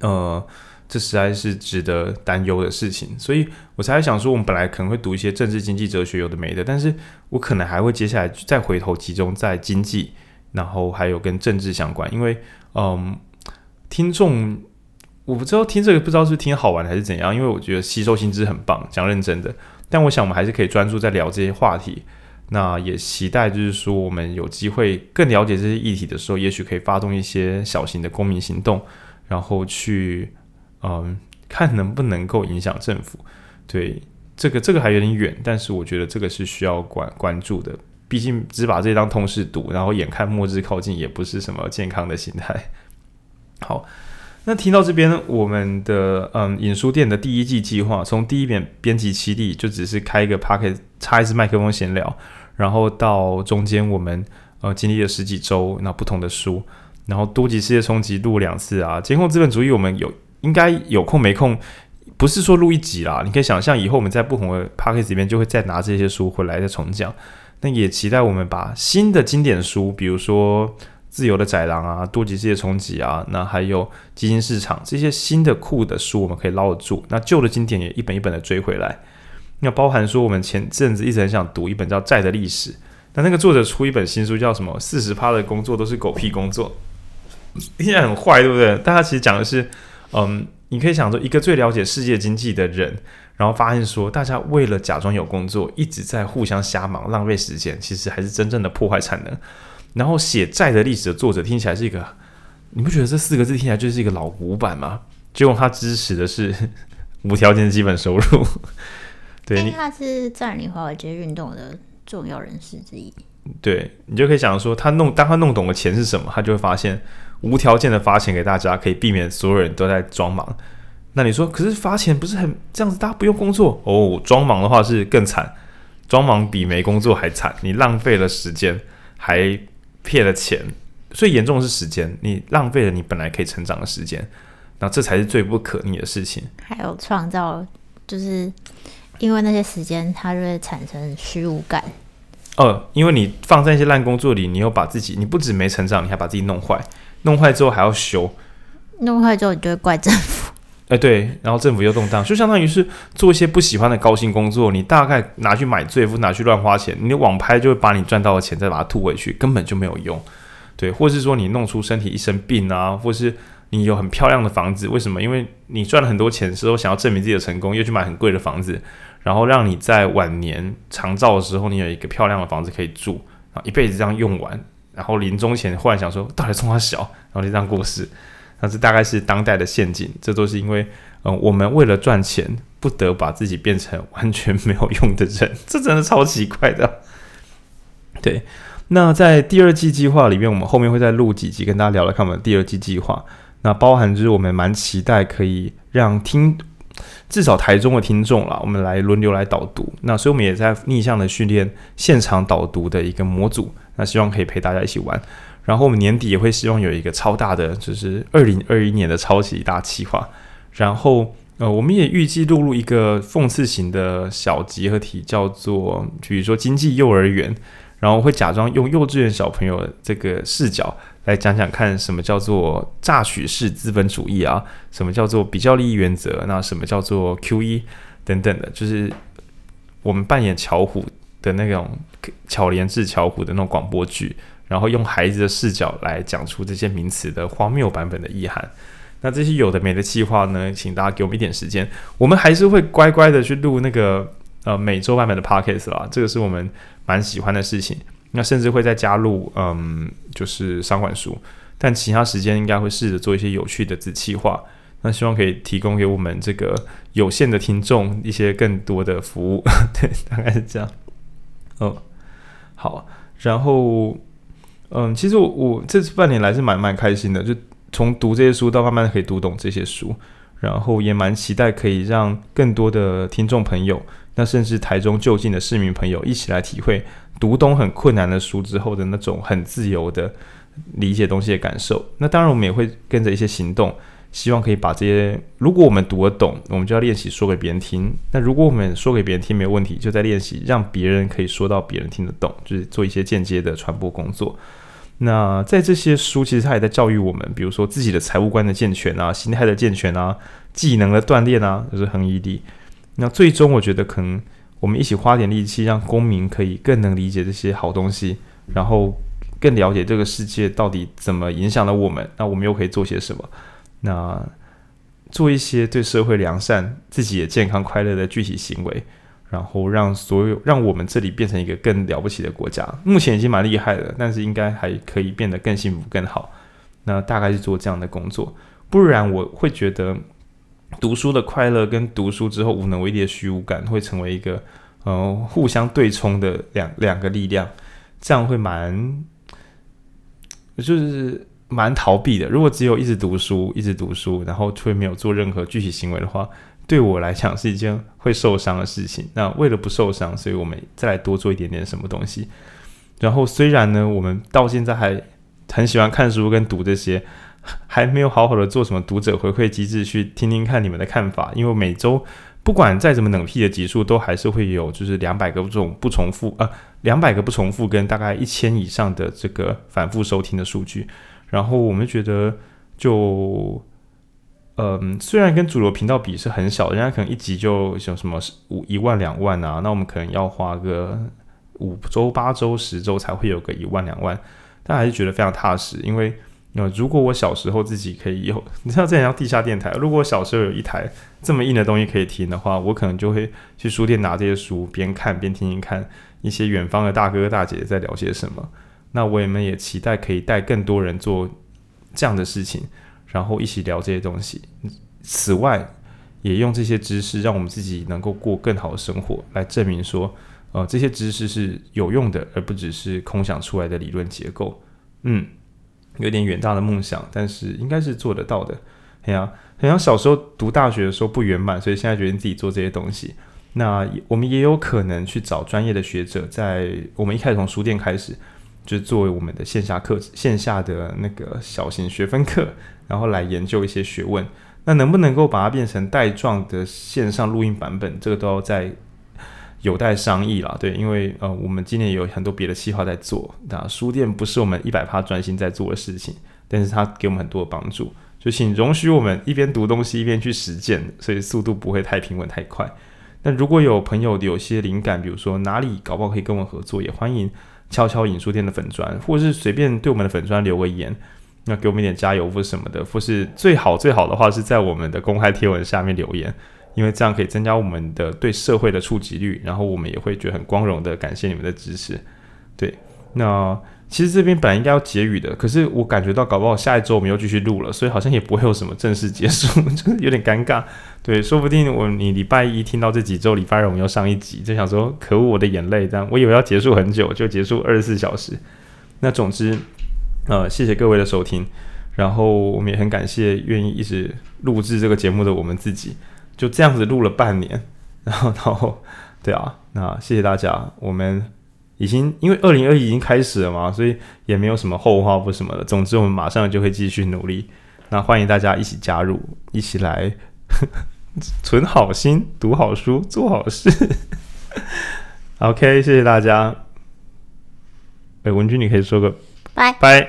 呃。这实在是值得担忧的事情，所以我才想说，我们本来可能会读一些政治经济哲学有的没的，但是我可能还会接下来再回头集中在经济，然后还有跟政治相关，因为嗯，听众我不知道听这个不知道是听好玩还是怎样，因为我觉得吸收新知很棒，讲认真的，但我想我们还是可以专注在聊这些话题，那也期待就是说我们有机会更了解这些议题的时候，也许可以发动一些小型的公民行动，然后去。嗯，看能不能够影响政府。对，这个这个还有点远，但是我觉得这个是需要关关注的。毕竟只把这当通识读，然后眼看末日靠近，也不是什么健康的心态。好，那听到这边，我们的嗯影书店的第一季计划，从第一遍编辑七力就只是开一个 Pocket 插一支麦克风闲聊，然后到中间我们呃经历了十几周，那不同的书，然后多级世界冲击录两次啊，监控资本主义我们有应该有空没空，不是说录一集啦，你可以想象以后我们在不同的 Pocket 里面就会再拿这些书回来再重讲。那也期待我们把新的经典书，比如说《自由的宰狼》啊，《多极世界冲击》啊，那还有《基金市场》这些新的酷的书，我们可以捞得住。那旧的经典也一本一本的追回来。那包含说，我们前阵子一直很想读一本叫《债的历史》，那那个作者出一本新书叫什么？《四十趴的工作都是狗屁工作》，听起来很坏，对不对？但他其实讲的是，嗯，你可以想说，一个最了解世界经济的人。然后发现说，大家为了假装有工作，一直在互相瞎忙，浪费时间，其实还是真正的破坏产能。然后写债的历史的作者听起来是一个，你不觉得这四个字听起来就是一个老古板吗？结果他支持的是 *laughs* 无条件基本收入。对，因为他是占领华尔街运动的重要人士之一。对，你就可以想说，他弄当他弄懂了钱是什么，他就会发现无条件的发钱给大家，可以避免所有人都在装忙。那你说，可是发钱不是很这样子？大家不用工作哦，装忙的话是更惨，装忙比没工作还惨。你浪费了时间，还骗了钱，最严重的是时间，你浪费了你本来可以成长的时间，那这才是最不可逆的事情。还有创造，就是因为那些时间，它就会产生虚无感。哦，因为你放在一些烂工作里，你又把自己，你不止没成长，你还把自己弄坏，弄坏之后还要修，弄坏之后你就会怪政府。哎，对，然后政府又动荡，就相当于是做一些不喜欢的高薪工作，你大概拿去买醉，或拿去乱花钱，你的网拍就会把你赚到的钱再把它吐回去，根本就没有用。对，或是说你弄出身体一身病啊，或是你有很漂亮的房子，为什么？因为你赚了很多钱之后，想要证明自己的成功，又去买很贵的房子，然后让你在晚年长照的时候，你有一个漂亮的房子可以住，啊，一辈子这样用完，然后临终前忽然想说，到底冲他小，然后就这样过世。那这大概是当代的陷阱，这都是因为，嗯、我们为了赚钱，不得把自己变成完全没有用的人，*laughs* 这真的超奇怪的。对，那在第二季计划里面，我们后面会再录几集跟大家聊聊看我们第二季计划。那包含就是我们蛮期待可以让听至少台中的听众啦，我们来轮流来导读。那所以我们也在逆向的训练现场导读的一个模组，那希望可以陪大家一起玩。然后我们年底也会希望有一个超大的，就是二零二一年的超级大企划。然后呃，我们也预计录入一个讽刺型的小集合体，叫做比如说经济幼儿园。然后会假装用幼稚园小朋友这个视角来讲讲看，什么叫做榨取式资本主义啊？什么叫做比较利益原则？那什么叫做 QE 等等的，就是我们扮演巧虎的那种巧连智巧虎的那种广播剧。然后用孩子的视角来讲出这些名词的荒谬版本的意涵。那这些有的没的计划呢，请大家给我们一点时间，我们还是会乖乖的去录那个呃每周版本的 podcast 啦。这个是我们蛮喜欢的事情。那甚至会再加入嗯，就是商管书。但其他时间应该会试着做一些有趣的子计划。那希望可以提供给我们这个有限的听众一些更多的服务。*laughs* 对，大概是这样。哦，好，然后。嗯，其实我我这半年来是蛮蛮开心的，就从读这些书到慢慢可以读懂这些书，然后也蛮期待可以让更多的听众朋友，那甚至台中就近的市民朋友一起来体会读懂很困难的书之后的那种很自由的理解东西的感受。那当然我们也会跟着一些行动。希望可以把这些，如果我们读得懂，我们就要练习说给别人听。那如果我们说给别人听没有问题，就在练习让别人可以说到别人听得懂，就是做一些间接的传播工作。那在这些书，其实它也在教育我们，比如说自己的财务观的健全啊，心态的健全啊，技能的锻炼啊，就是恒毅力。那最终，我觉得可能我们一起花点力气，让公民可以更能理解这些好东西，然后更了解这个世界到底怎么影响了我们，那我们又可以做些什么？那做一些对社会良善、自己也健康快乐的具体行为，然后让所有让我们这里变成一个更了不起的国家。目前已经蛮厉害的，但是应该还可以变得更幸福、更好。那大概是做这样的工作，不然我会觉得读书的快乐跟读书之后无能为力的虚无感会成为一个呃互相对冲的两两个力量，这样会蛮就是蛮逃避的。如果只有一直读书，一直读书，然后却没有做任何具体行为的话，对我来讲是一件会受伤的事情。那为了不受伤，所以我们再来多做一点点什么东西。然后虽然呢，我们到现在还很喜欢看书跟读这些。还没有好好的做什么读者回馈机制，去听听看你们的看法。因为每周不管再怎么冷僻的集数，都还是会有就是两百个这种不重复呃，两百个不重复跟大概一千以上的这个反复收听的数据。然后我们觉得就嗯，虽然跟主流频道比是很小，人家可能一集就像什么五一万两万啊，那我们可能要花个五周八周十周才会有个一万两万，但还是觉得非常踏实，因为。那如果我小时候自己可以有，你知道这很像地下电台。如果我小时候有一台这么硬的东西可以听的话，我可能就会去书店拿这些书，边看边听听看一些远方的大哥大姐在聊些什么。那我们也期待可以带更多人做这样的事情，然后一起聊这些东西。此外，也用这些知识让我们自己能够过更好的生活，来证明说，呃，这些知识是有用的，而不只是空想出来的理论结构。嗯。有点远大的梦想，但是应该是做得到的。哎呀，好像小时候读大学的时候不圆满，所以现在决定自己做这些东西。那我们也有可能去找专业的学者，在我们一开始从书店开始，就作为我们的线下课、线下的那个小型学分课，然后来研究一些学问。那能不能够把它变成带状的线上录音版本，这个都要在。有待商议啦，对，因为呃，我们今年有很多别的计划在做。那书店不是我们一百趴专心在做的事情，但是它给我们很多的帮助。就请容许我们一边读东西一边去实践，所以速度不会太平稳太快。但如果有朋友有些灵感，比如说哪里搞不好可以跟我合作，也欢迎悄悄引书店的粉砖，或是随便对我们的粉砖留个言，那给我们一点加油或什么的，或是最好最好的话是在我们的公开贴文下面留言。因为这样可以增加我们的对社会的触及率，然后我们也会觉得很光荣的感谢你们的支持。对，那其实这边本来应该要结语的，可是我感觉到搞不好下一周我们又继续录了，所以好像也不会有什么正式结束，*laughs* 就是有点尴尬。对，说不定我你礼拜一听到这几周，礼拜二我们又上一集，就想说可恶我的眼泪，这样我以为要结束很久，就结束二十四小时。那总之，呃，谢谢各位的收听，然后我们也很感谢愿意一直录制这个节目的我们自己。就这样子录了半年，然后，然后，对啊，那谢谢大家。我们已经因为二零二一已经开始了嘛，所以也没有什么后话或什么的。总之，我们马上就会继续努力。那欢迎大家一起加入，一起来 *laughs* 存好心、读好书、做好事。*laughs* OK，谢谢大家。哎，文君，你可以说个拜拜。